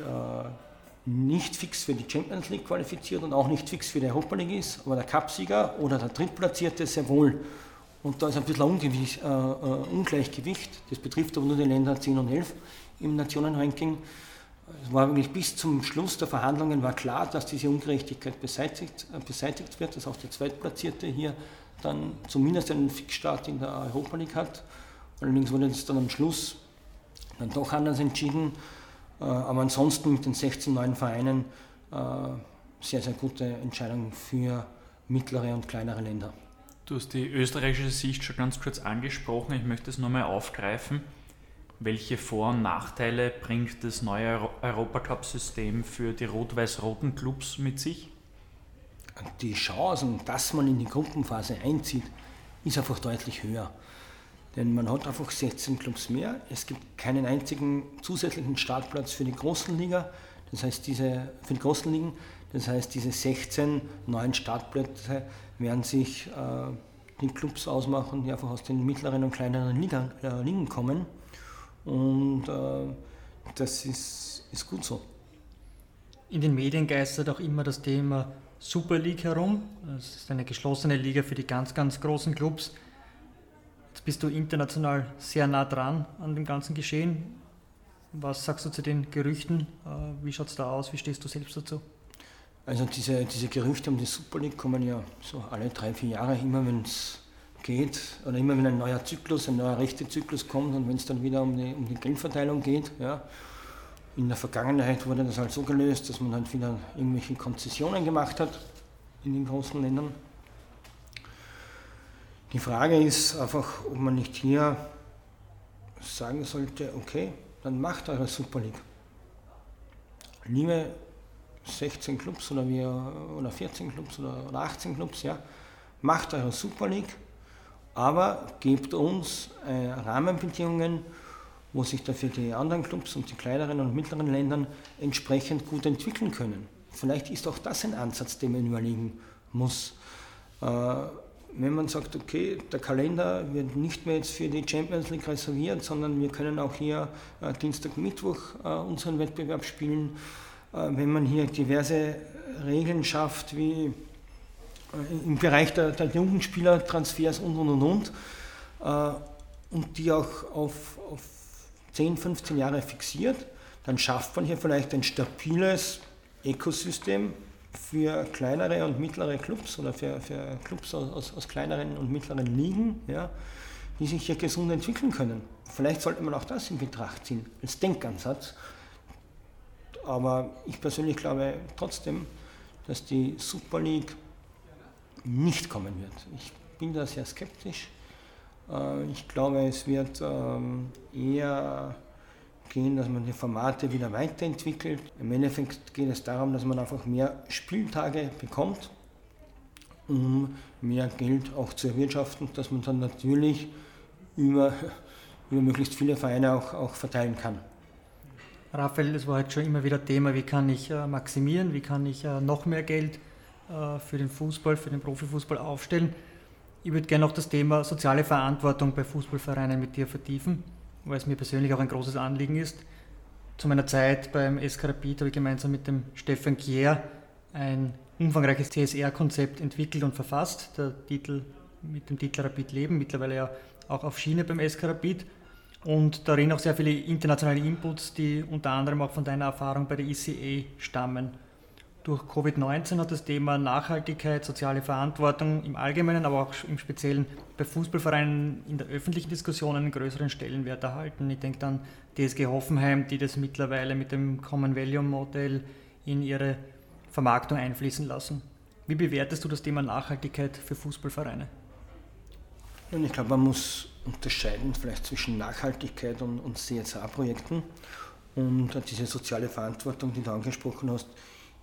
nicht fix für die Champions League qualifiziert und auch nicht fix für die Europa League ist, aber der Cupsieger oder der Drittplatzierte sehr wohl. Und da ist ein bisschen ein äh, Ungleichgewicht. Das betrifft aber nur die Länder 10 und 11 im Nationenranking. Es war wirklich bis zum Schluss der Verhandlungen war klar, dass diese Ungerechtigkeit beseitigt, äh, beseitigt wird, dass auch der Zweitplatzierte hier dann zumindest einen Fixstart in der Europa League hat. Allerdings wurde es dann am Schluss dann doch anders entschieden. Äh, aber ansonsten mit den 16 neuen Vereinen äh, sehr, sehr gute Entscheidung für mittlere und kleinere Länder.
Du hast die österreichische Sicht schon ganz kurz angesprochen. Ich möchte es nochmal aufgreifen. Welche Vor- und Nachteile bringt das neue Europacup-System für die rot-weiß-roten Clubs mit sich?
Die Chancen, dass man in die Gruppenphase einzieht, ist einfach deutlich höher. Denn man hat einfach 16 Clubs mehr. Es gibt keinen einzigen zusätzlichen Startplatz für die großen Liga. Das heißt, diese, für die großen Ligen. Das heißt, diese 16 neuen Startplätze werden sich äh, die Clubs ausmachen, die einfach aus den mittleren und kleineren Liga, äh, Ligen kommen. Und äh, das ist, ist gut so.
In den Medien geistert auch immer das Thema Super League herum. Das ist eine geschlossene Liga für die ganz, ganz großen Clubs. Jetzt bist du international sehr nah dran an dem ganzen Geschehen. Was sagst du zu den Gerüchten? Äh, wie schaut es da aus? Wie stehst du selbst dazu?
Also diese, diese Gerüchte um die Super League kommen ja so alle drei, vier Jahre, immer wenn es geht, oder immer wenn ein neuer Zyklus, ein neuer Rechtezyklus kommt und wenn es dann wieder um die, um die Geldverteilung geht. Ja. In der Vergangenheit wurde das halt so gelöst, dass man halt wieder irgendwelche Konzessionen gemacht hat in den großen Ländern. Die Frage ist einfach, ob man nicht hier sagen sollte, okay, dann macht eure Super League. Liebe 16 Clubs oder, wir, oder 14 Clubs oder, oder 18 Clubs, ja, macht eure Super League, aber gebt uns äh, Rahmenbedingungen, wo sich dafür die anderen Clubs und die kleineren und mittleren Länder entsprechend gut entwickeln können. Vielleicht ist auch das ein Ansatz, den man überlegen muss. Äh, wenn man sagt, okay, der Kalender wird nicht mehr jetzt für die Champions League reserviert, sondern wir können auch hier äh, Dienstag, Mittwoch äh, unseren Wettbewerb spielen, äh, wenn man hier diverse Regeln schafft, wie äh, im Bereich der, der Jugendspielertransfers und und und und, äh, und die auch auf, auf 10, 15 Jahre fixiert, dann schafft man hier vielleicht ein stabiles Ökosystem, für kleinere und mittlere Clubs oder für, für Clubs aus, aus kleineren und mittleren Ligen, ja, die sich hier gesund entwickeln können. Vielleicht sollte man auch das in Betracht ziehen, als Denkansatz. Aber ich persönlich glaube trotzdem, dass die Super League nicht kommen wird. Ich bin da sehr skeptisch. Äh, ich glaube, es wird ähm, eher gehen, dass man die Formate wieder weiterentwickelt. Im Endeffekt geht es darum, dass man einfach mehr Spieltage bekommt, um mehr Geld auch zu erwirtschaften, dass man dann natürlich über, über möglichst viele Vereine auch, auch verteilen kann.
Raphael, es war heute schon immer wieder Thema, wie kann ich äh, maximieren, wie kann ich äh, noch mehr Geld äh, für den Fußball, für den Profifußball aufstellen. Ich würde gerne noch das Thema soziale Verantwortung bei Fußballvereinen mit dir vertiefen weil es mir persönlich auch ein großes Anliegen ist. Zu meiner Zeit beim SK habe ich gemeinsam mit dem Stefan Kier ein umfangreiches CSR-Konzept entwickelt und verfasst. Der Titel mit dem Titel Rapid Leben, mittlerweile ja auch auf Schiene beim SK. Und darin auch sehr viele internationale Inputs, die unter anderem auch von deiner Erfahrung bei der ICA stammen. Durch Covid-19 hat das Thema Nachhaltigkeit, soziale Verantwortung im Allgemeinen, aber auch im Speziellen bei Fußballvereinen in der öffentlichen Diskussion einen größeren Stellenwert erhalten. Ich denke an DSG Hoffenheim, die das mittlerweile mit dem Common Value Modell in ihre Vermarktung einfließen lassen. Wie bewertest du das Thema Nachhaltigkeit für Fußballvereine?
ich glaube, man muss unterscheiden vielleicht zwischen Nachhaltigkeit und, und CSA-Projekten. Und diese soziale Verantwortung, die du angesprochen hast,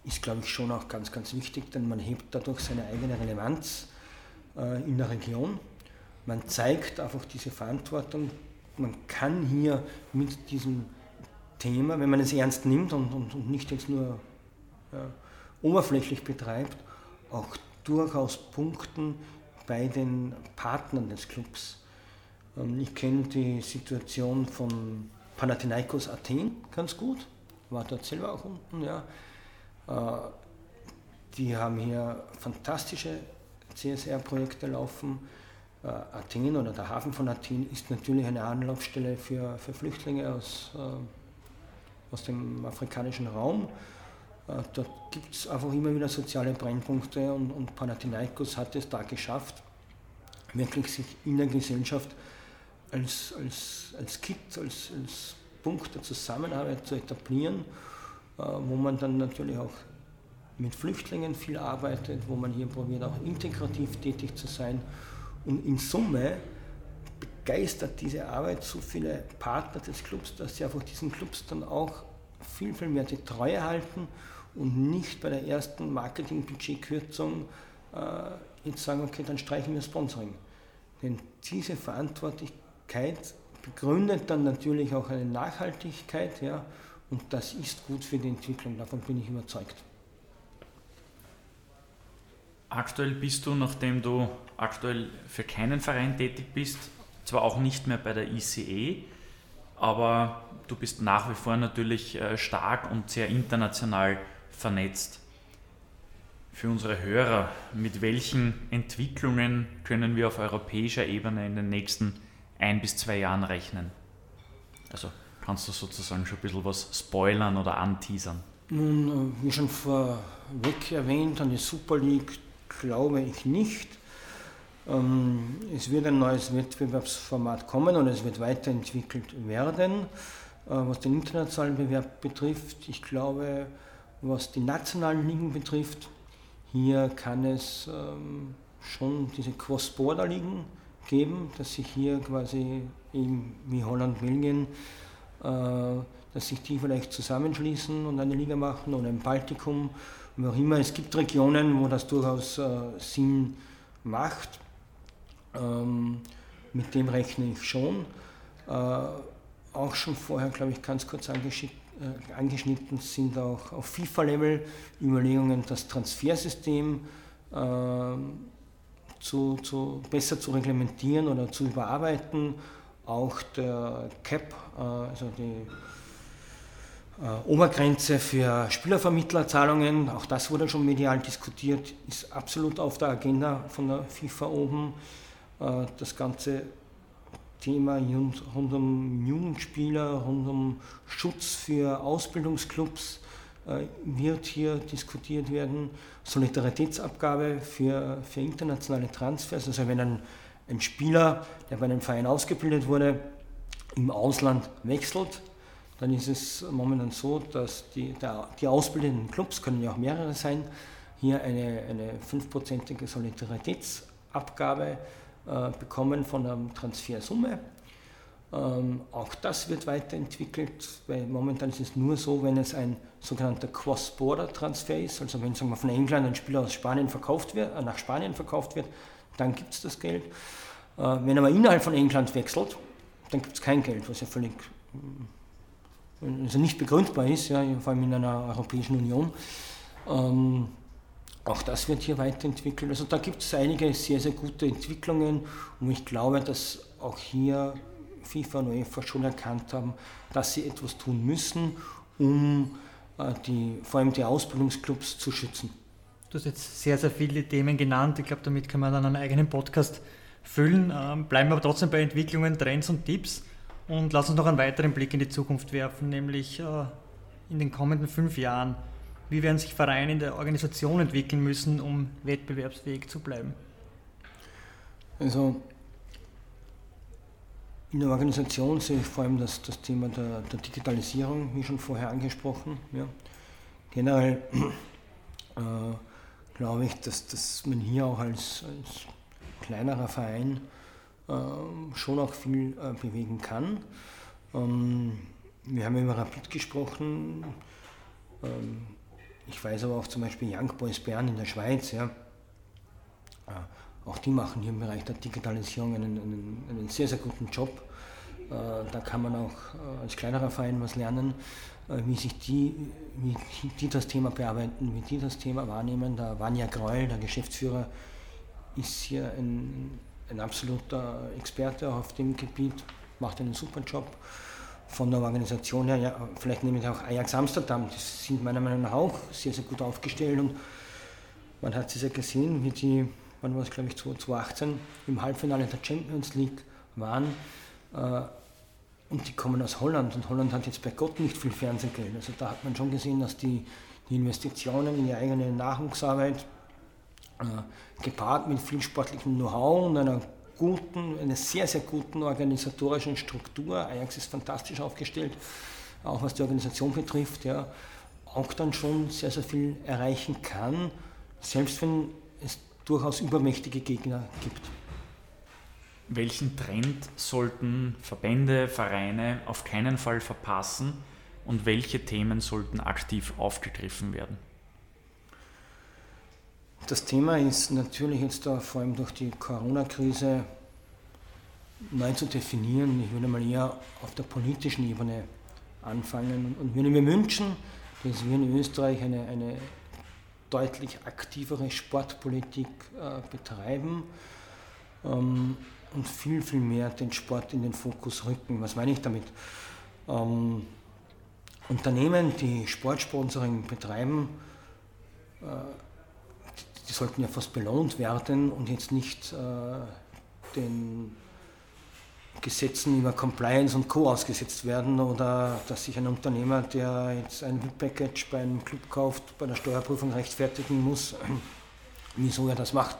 ist, glaube ich, schon auch ganz, ganz wichtig, denn man hebt dadurch seine eigene Relevanz äh, in der Region. Man zeigt einfach diese Verantwortung. Man kann hier mit diesem Thema, wenn man es ernst nimmt und, und, und nicht jetzt nur ja, oberflächlich betreibt, auch durchaus punkten bei den Partnern des Clubs. Ähm, ich kenne die Situation von Panathinaikos Athen ganz gut war dort selber auch unten. Ja. Äh, die haben hier fantastische CSR-Projekte laufen. Äh, Athen oder der Hafen von Athen ist natürlich eine Anlaufstelle für, für Flüchtlinge aus, äh, aus dem afrikanischen Raum. Dort gibt es einfach immer wieder soziale Brennpunkte und, und Panathinaikos hat es da geschafft, wirklich sich in der Gesellschaft als, als, als Kit, als, als Punkt der Zusammenarbeit zu etablieren, wo man dann natürlich auch mit Flüchtlingen viel arbeitet, wo man hier probiert, auch integrativ tätig zu sein. Und in Summe begeistert diese Arbeit so viele Partner des Clubs, dass sie einfach diesen Clubs dann auch viel, viel mehr die Treue halten und nicht bei der ersten Marketingbudgetkürzung äh, jetzt sagen, okay, dann streichen wir Sponsoring. Denn diese Verantwortlichkeit begründet dann natürlich auch eine Nachhaltigkeit, ja, und das ist gut für die Entwicklung, davon bin ich überzeugt.
Aktuell bist du, nachdem du aktuell für keinen Verein tätig bist, zwar auch nicht mehr bei der ICE, aber du bist nach wie vor natürlich äh, stark und sehr international vernetzt. Für unsere Hörer, mit welchen Entwicklungen können wir auf europäischer Ebene in den nächsten ein bis zwei Jahren rechnen? Also kannst du sozusagen schon ein bisschen was spoilern oder anteasern?
Nun, äh, wie schon vorweg erwähnt, an die Super League glaube ich nicht. Ähm, es wird ein neues Wettbewerbsformat kommen und es wird weiterentwickelt werden. Äh, was den internationalen Bewerb betrifft, ich glaube, was die nationalen Ligen betrifft, hier kann es ähm, schon diese Cross-Border-Ligen geben, dass sich hier quasi wie Holland, Belgien, dass sich die vielleicht zusammenschließen und eine Liga machen oder im Baltikum wie auch immer. Es gibt Regionen, wo das durchaus äh, Sinn macht. Ähm, mit dem rechne ich schon. Äh, auch schon vorher, glaube ich, ganz kurz äh, angeschnitten sind auch auf FIFA-Level Überlegungen, das Transfersystem äh, zu, zu, besser zu reglementieren oder zu überarbeiten. Auch der CAP, äh, also die äh, Obergrenze für Spielervermittlerzahlungen, auch das wurde schon medial diskutiert, ist absolut auf der Agenda von der FIFA oben. Äh, das ganze Thema rund um Jugendspieler, rund um Schutz für Ausbildungsclubs wird hier diskutiert werden. Solidaritätsabgabe für, für internationale Transfers, also wenn ein, ein Spieler, der bei einem Verein ausgebildet wurde, im Ausland wechselt, dann ist es momentan so, dass die, der, die ausbildenden Clubs, können ja auch mehrere sein, hier eine, eine 5%ige Solidaritätsabgabe äh, bekommen von der Transfersumme. Ähm, auch das wird weiterentwickelt, weil momentan ist es nur so, wenn es ein sogenannter Cross-Border-Transfer ist, also wenn sagen wir, von England ein Spieler aus Spanien verkauft wird, äh, nach Spanien verkauft wird, dann gibt es das Geld. Äh, wenn aber innerhalb von England wechselt, dann gibt es kein Geld, was ja völlig also nicht begründbar ist, ja, vor allem in einer Europäischen Union. Ähm, auch das wird hier weiterentwickelt. Also da gibt es einige sehr, sehr gute Entwicklungen und ich glaube, dass auch hier FIFA und UEFA schon erkannt haben, dass sie etwas tun müssen, um äh, die, vor allem die Ausbildungsclubs zu schützen.
Du hast jetzt sehr, sehr viele Themen genannt. Ich glaube, damit kann man dann einen eigenen Podcast füllen. Ähm, bleiben wir aber trotzdem bei Entwicklungen, Trends und Tipps. Und lass uns noch einen weiteren Blick in die Zukunft werfen, nämlich äh, in den kommenden fünf Jahren. Wie werden sich Vereine in der Organisation entwickeln müssen, um wettbewerbsfähig zu bleiben?
Also in der Organisation sehe ich vor allem das, das Thema der, der Digitalisierung, wie schon vorher angesprochen. Ja. Generell äh, glaube ich, dass, dass man hier auch als, als kleinerer Verein ähm, schon auch viel äh, bewegen kann. Ähm, wir haben über Rapid gesprochen. Ähm, ich weiß aber auch zum Beispiel Young Boys Bern in der Schweiz. Ja. Auch die machen hier im Bereich der Digitalisierung einen, einen, einen sehr, sehr guten Job. Äh, da kann man auch äh, als kleinerer Verein was lernen, wie sich die, wie die das Thema bearbeiten, wie die das Thema wahrnehmen. Der Vanya Greul, der Geschäftsführer, ist hier ein, ein absoluter Experte auf dem Gebiet, macht einen super Job. von der Organisation her, ja, vielleicht nehme ich auch Ajax Amsterdam, die sind meiner Meinung nach auch sehr, sehr gut aufgestellt und man hat es ja gesehen, wie die, wann war es glaube ich 2018, im Halbfinale der Champions League waren äh, und die kommen aus Holland und Holland hat jetzt bei Gott nicht viel Fernsehgeld. Also da hat man schon gesehen, dass die, die Investitionen in die eigene Nachwuchsarbeit äh, gepaart mit viel sportlichem Know-how und einer guten, einer sehr, sehr guten organisatorischen Struktur. Ajax ist fantastisch aufgestellt, auch was die Organisation betrifft, ja, auch dann schon sehr, sehr viel erreichen kann, selbst wenn es durchaus übermächtige Gegner gibt.
Welchen Trend sollten Verbände, Vereine auf keinen Fall verpassen und welche Themen sollten aktiv aufgegriffen werden?
Das Thema ist natürlich jetzt da vor allem durch die Corona-Krise neu zu definieren. Ich würde mal eher auf der politischen Ebene anfangen und würde mir wünschen, dass wir in Österreich eine, eine deutlich aktivere Sportpolitik äh, betreiben ähm, und viel, viel mehr den Sport in den Fokus rücken. Was meine ich damit? Ähm, Unternehmen, die Sportsponsoring betreiben, äh, die sollten ja fast belohnt werden und jetzt nicht äh, den Gesetzen über Compliance und Co. ausgesetzt werden oder dass sich ein Unternehmer, der jetzt ein VIP-Package bei einem Club kauft, bei der Steuerprüfung rechtfertigen muss, wieso er das macht.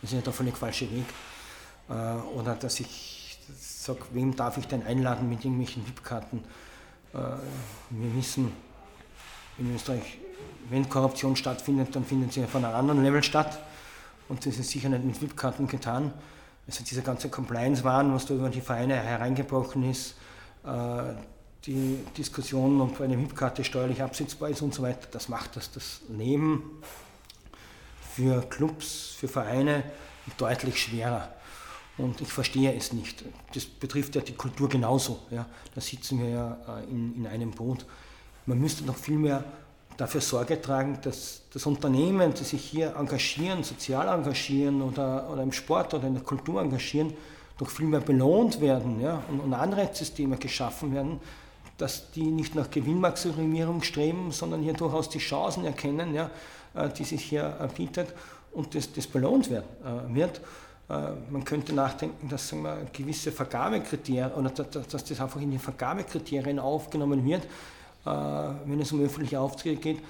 Das ist ja der völlig falsche Weg. Äh, oder dass ich sage, wem darf ich denn einladen mit irgendwelchen VIP-Karten? Äh, wir wissen in Österreich, wenn Korruption stattfindet, dann findet sie von einem anderen Level statt. Und das ist sicher nicht mit VIP-Karten getan. Also dieser ganze Compliance-Wahn, was da über die Vereine hereingebrochen ist, äh, die Diskussion, ob eine VIP-Karte steuerlich absetzbar ist und so weiter, das macht das, das Leben für Clubs, für Vereine deutlich schwerer. Und ich verstehe es nicht. Das betrifft ja die Kultur genauso. Ja. Da sitzen wir ja äh, in, in einem Boot. Man müsste noch viel mehr dafür Sorge tragen, dass das Unternehmen, die sich hier engagieren, sozial engagieren oder, oder im Sport oder in der Kultur engagieren, doch viel mehr belohnt werden ja, und, und Anreizsysteme geschaffen werden, dass die nicht nach Gewinnmaximierung streben, sondern hier durchaus die Chancen erkennen, ja, äh, die sich hier bietet und das, das belohnt werden, äh, wird. Äh, man könnte nachdenken, dass wir, gewisse Vergabekriterien oder dass, das einfach in die Vergabekriterien aufgenommen wird, äh, wenn es um öffentliche Aufträge geht,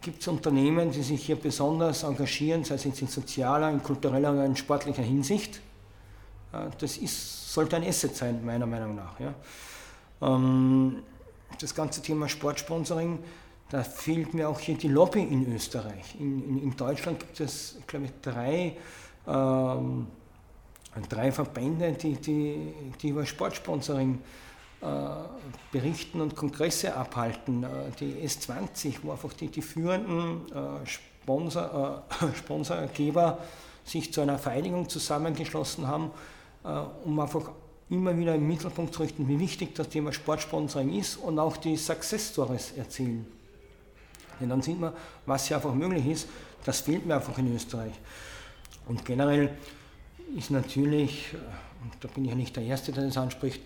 gibt es Unternehmen, die sich hier besonders engagieren, sei es in sozialer, in kultureller oder in sportlicher Hinsicht. Äh, das ist, sollte ein Asset sein, meiner Meinung nach. Ja. Ähm, das ganze Thema Sportsponsoring, da fehlt mir auch hier die Lobby in Österreich. In, in, in Deutschland gibt es, glaube ich, drei, ähm, drei Verbände, die, die, die über Sportsponsoring äh, äh, berichten und Kongresse abhalten. Äh, die S20, wo einfach die, die führenden äh, Sponsor, Sponsorgeber sich zu einer Vereinigung zusammengeschlossen haben, um einfach immer wieder im Mittelpunkt zu richten, wie wichtig das Thema Sportsponsoring ist und auch die Success Stories erzählen. Denn dann sieht man, was hier einfach möglich ist. Das fehlt mir einfach in Österreich. Und generell ist natürlich, und da bin ich ja nicht der Erste, der das anspricht,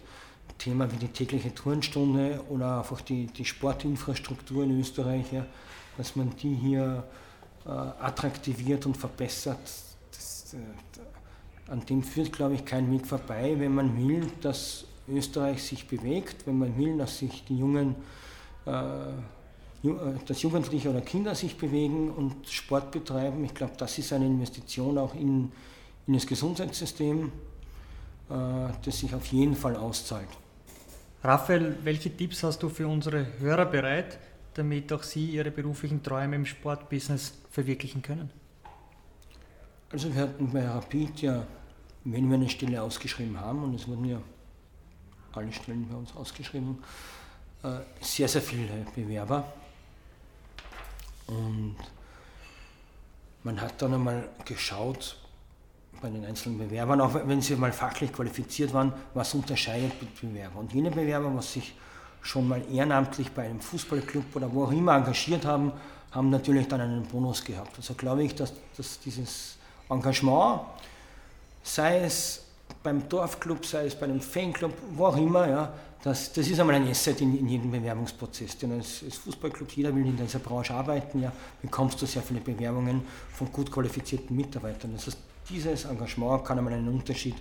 Thema wie die tägliche Turnstunde oder einfach die, die Sportinfrastruktur in Österreich, ja, dass man die hier äh, attraktiviert und verbessert. Das, äh, an dem führt, glaube ich, kein Weg vorbei, wenn man will, dass Österreich sich bewegt, wenn man will, dass sich die jungen, äh, dass Jugendliche oder Kinder sich bewegen und Sport betreiben. Ich glaube, das ist eine Investition auch in, in das Gesundheitssystem, äh, das sich auf jeden Fall auszahlt.
Raphael, welche Tipps hast du für unsere Hörer bereit, damit auch sie ihre beruflichen Träume im Sportbusiness verwirklichen können?
Also wir hatten bei Rapid ja, wenn wir eine Stelle ausgeschrieben haben, und es wurden ja alle Stellen bei uns ausgeschrieben, äh, sehr, sehr viele Bewerber. Und man hat dann einmal geschaut, bei den einzelnen Bewerbern, auch wenn sie mal fachlich qualifiziert waren, was unterscheidet Bewerber. Und jene Bewerber, was sich schon mal ehrenamtlich bei einem Fußballclub oder wo auch immer engagiert haben, haben natürlich dann einen Bonus gehabt. Also glaube ich, dass, dass dieses Engagement, sei es beim Dorfclub, sei es bei einem Fanclub, wo auch immer, ja, das, das ist einmal ein Asset in, in jedem Bewerbungsprozess. Denn als, als Fußballclub, jeder will in dieser Branche arbeiten, ja, bekommst du sehr viele Bewerbungen von gut qualifizierten Mitarbeitern. Das heißt, dieses Engagement kann einmal einen Unterschied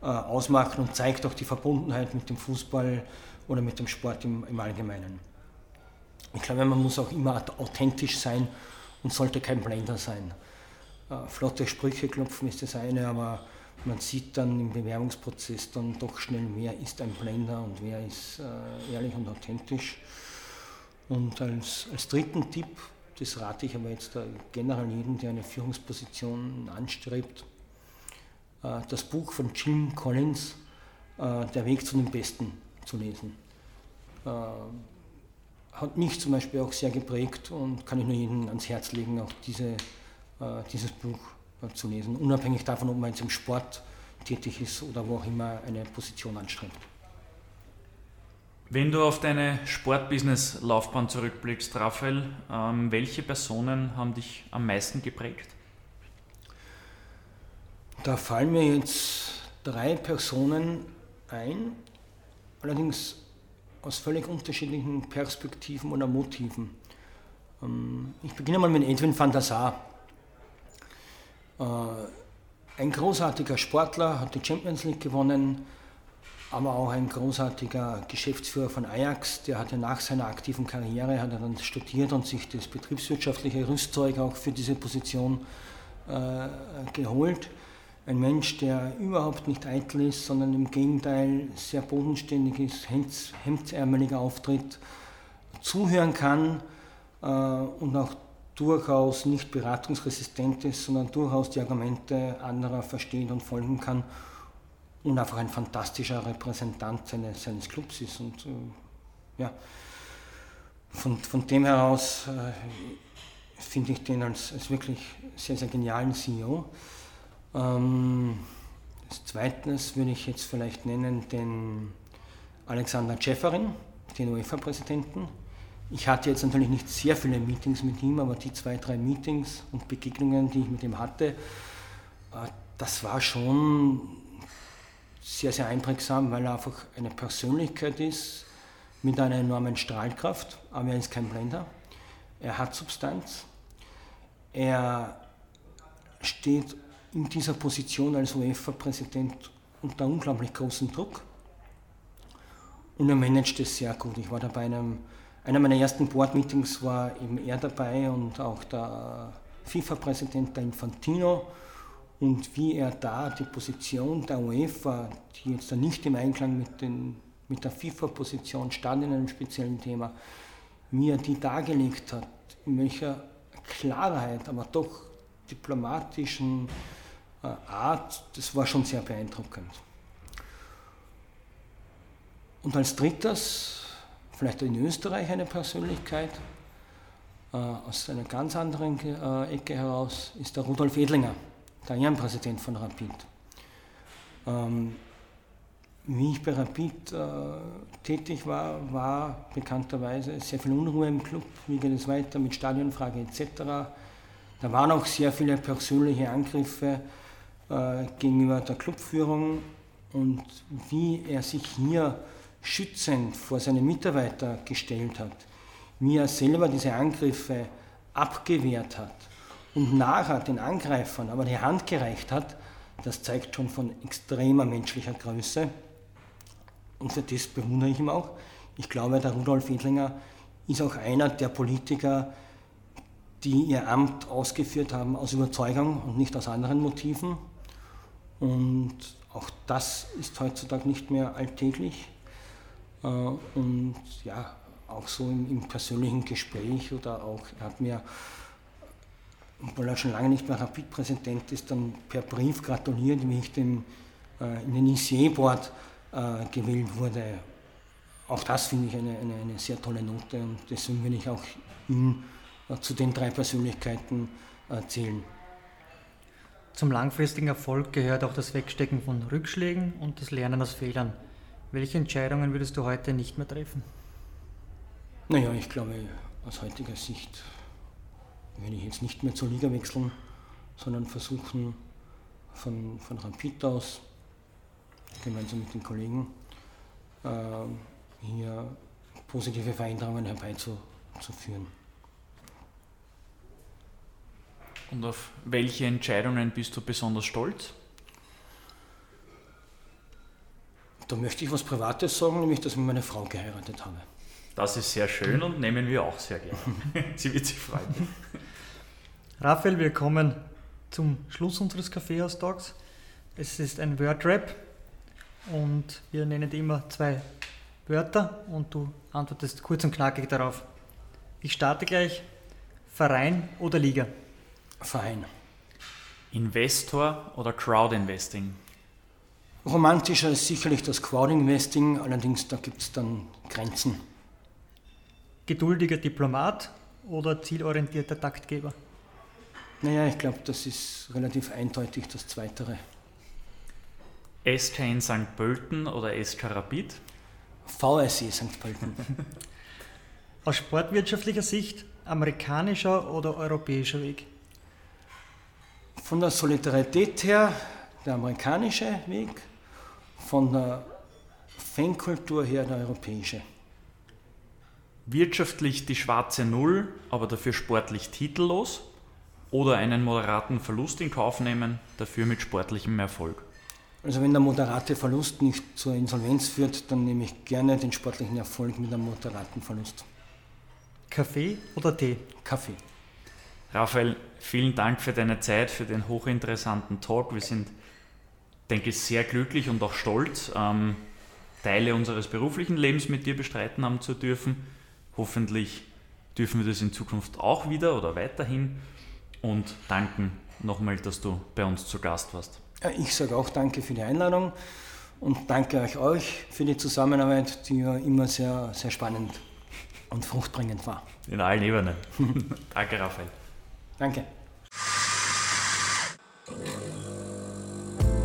äh, ausmachen und zeigt auch die Verbundenheit mit dem Fußball oder mit dem Sport im, im Allgemeinen. Ich glaube, man muss auch immer authentisch sein und sollte kein Blender sein. Äh, flotte Sprüche klopfen ist das eine, aber man sieht dann im Bewerbungsprozess dann doch schnell, wer ist ein Blender und wer ist äh, ehrlich und authentisch. Und als, als dritten Tipp, das rate ich aber jetzt generell jedem, der eine Führungsposition anstrebt, äh, das Buch von Jim Collins, äh, Der Weg zu den Besten, zu lesen. Äh, hat mich zum Beispiel auch sehr geprägt und kann ich nur jedem ans Herz legen, auch diese, äh, dieses Buch zu lesen, unabhängig davon, ob man jetzt im Sport tätig ist oder wo auch immer eine Position anstrebt.
Wenn du auf deine Sportbusiness-Laufbahn zurückblickst, Raphael, ähm, welche Personen haben dich am meisten geprägt?
Da fallen mir jetzt drei Personen ein, allerdings aus völlig unterschiedlichen Perspektiven oder Motiven. Ähm, ich beginne mal mit Edwin van der Sar. Äh, ein großartiger Sportler, hat die Champions League gewonnen, aber auch ein großartiger Geschäftsführer von Ajax. Der hatte nach seiner aktiven Karriere hat er dann studiert und sich das betriebswirtschaftliche Rüstzeug auch für diese Position äh, geholt. Ein Mensch, der überhaupt nicht eitel ist, sondern im Gegenteil sehr bodenständig ist, hemdsärmelig auftritt, zuhören kann äh, und auch durchaus nicht beratungsresistent ist, sondern durchaus die Argumente anderer versteht und folgen kann und einfach ein fantastischer Repräsentant seines, seines Clubs ist. Und äh, ja, von, von dem heraus äh, finde ich den als, als wirklich sehr, sehr genialen CEO. Ähm, als zweites würde ich jetzt vielleicht nennen den Alexander Tscheferin, den UEFA-Präsidenten ich hatte jetzt natürlich nicht sehr viele Meetings mit ihm, aber die zwei, drei Meetings und Begegnungen, die ich mit ihm hatte, äh, das war schon sehr, sehr einprägsam, weil er einfach eine Persönlichkeit ist mit einer enormen Strahlkraft, aber er ist kein Blender. Er hat Substanz. Er steht in dieser Position als UEFA-Präsident unter unglaublich großem Druck und er managt es sehr gut. Ich war da bei einem einer meiner ersten Board-Meetings war eben er dabei und auch der FIFA-Präsident der Infantino und wie er da die Position der UEFA, die jetzt nicht im Einklang mit, den, mit der FIFA-Position stand in einem speziellen Thema, wie er die dargelegt hat, in welcher Klarheit, aber doch diplomatischen äh, Art, das war schon sehr beeindruckend. Und als drittes vielleicht in Österreich eine Persönlichkeit. Äh, aus einer ganz anderen äh, Ecke heraus ist der Rudolf Edlinger, der Ehrenpräsident von Rapid. Ähm, wie ich bei Rapid äh, tätig war, war bekannterweise sehr viel Unruhe im Club. Wie geht es weiter mit Stadionfrage etc. Da waren auch sehr viele persönliche Angriffe gegenüber der Clubführung und wie er sich hier schützend vor seine Mitarbeiter gestellt hat, wie er selber diese Angriffe abgewehrt hat und nachher den Angreifern aber die Hand gereicht hat, das zeigt schon von extremer menschlicher Größe. Und für das bewundere ich ihn auch. Ich glaube, der Rudolf Edlinger ist auch einer der Politiker, die ihr Amt ausgeführt haben aus Überzeugung und nicht aus anderen Motiven. Und auch das ist heutzutage nicht mehr alltäglich. Äh, und ja, auch so im, im, persönlichen Gespräch oder auch, er hat mir, obwohl er schon lange nicht mehr Rapid-Präsident ist, dann per Brief gratuliert, wie ich den, äh, in den ICE-Board äh, gewählt wurde. Auch das finde ich eine, eine, eine, sehr tolle Note und deswegen will ich auch ihn äh, zu den drei Persönlichkeiten äh, zählen.
Zum langfristigen Erfolg gehört auch das Wegstecken von Rückschlägen und das Lernen aus Fehlern. Welche Entscheidungen würdest du heute nicht mehr treffen?
Naja, ich glaube, aus heutiger Sicht würde ich jetzt nicht mehr zur Liga wechseln, sondern versuchen von, von Rapid aus gemeinsam mit den Kollegen äh, hier positive Veränderungen herbeizuführen.
Und auf welche Entscheidungen bist du besonders stolz?
Da möchte ich was Privates sagen, nämlich, dass ich meine Frau geheiratet habe.
Das ist sehr schön und nehmen wir auch sehr gerne. Sie wird sich freuen.
Raphael, wir kommen zum Schluss unseres Kaffeehaus-Talks. Es ist ein Wordrap und wir nennen immer zwei Wörter und du antwortest kurz und knackig darauf. Ich starte gleich. Verein oder Liga?
Verein.
Investor oder Crowd-Investing?
Romantischer ist sicherlich das Crowd-Investing, allerdings da gibt es dann Grenzen.
Geduldiger Diplomat oder zielorientierter Taktgeber?
Naja, ich glaube, das ist relativ eindeutig das Zweitere.
SK in St. Pölten oder SK Rapid?
VSC St. Pölten.
Aus sportwirtschaftlicher Sicht amerikanischer oder europäischer Weg?
Von der Solidarität her der amerikanische Weg, von der Fankultur her der europäische.
Wirtschaftlich die schwarze Null, aber dafür sportlich titellos? Oder einen moderaten Verlust in Kauf nehmen, dafür mit sportlichem Erfolg?
Also wenn der moderate Verlust nicht zur Insolvenz führt, dann nehme ich gerne den sportlichen Erfolg mit einem moderaten Verlust.
Kaffee oder Tee?
Kaffee.
Raphael, vielen Dank für deine Zeit, für den hochinteressanten Talk. Wir sind, denke ich, sehr glücklich und auch stolz, ähm, Teile unseres beruflichen Lebens mit dir bestreiten haben zu dürfen. Hoffentlich dürfen wir das in Zukunft auch wieder oder weiterhin und danken nochmal, dass du bei uns zu Gast warst.
Ich sage auch danke für die Einladung und danke euch, euch für die Zusammenarbeit, die ja immer sehr, sehr spannend und fruchtbringend war.
In allen Ebenen. danke, Raphael.
Danke.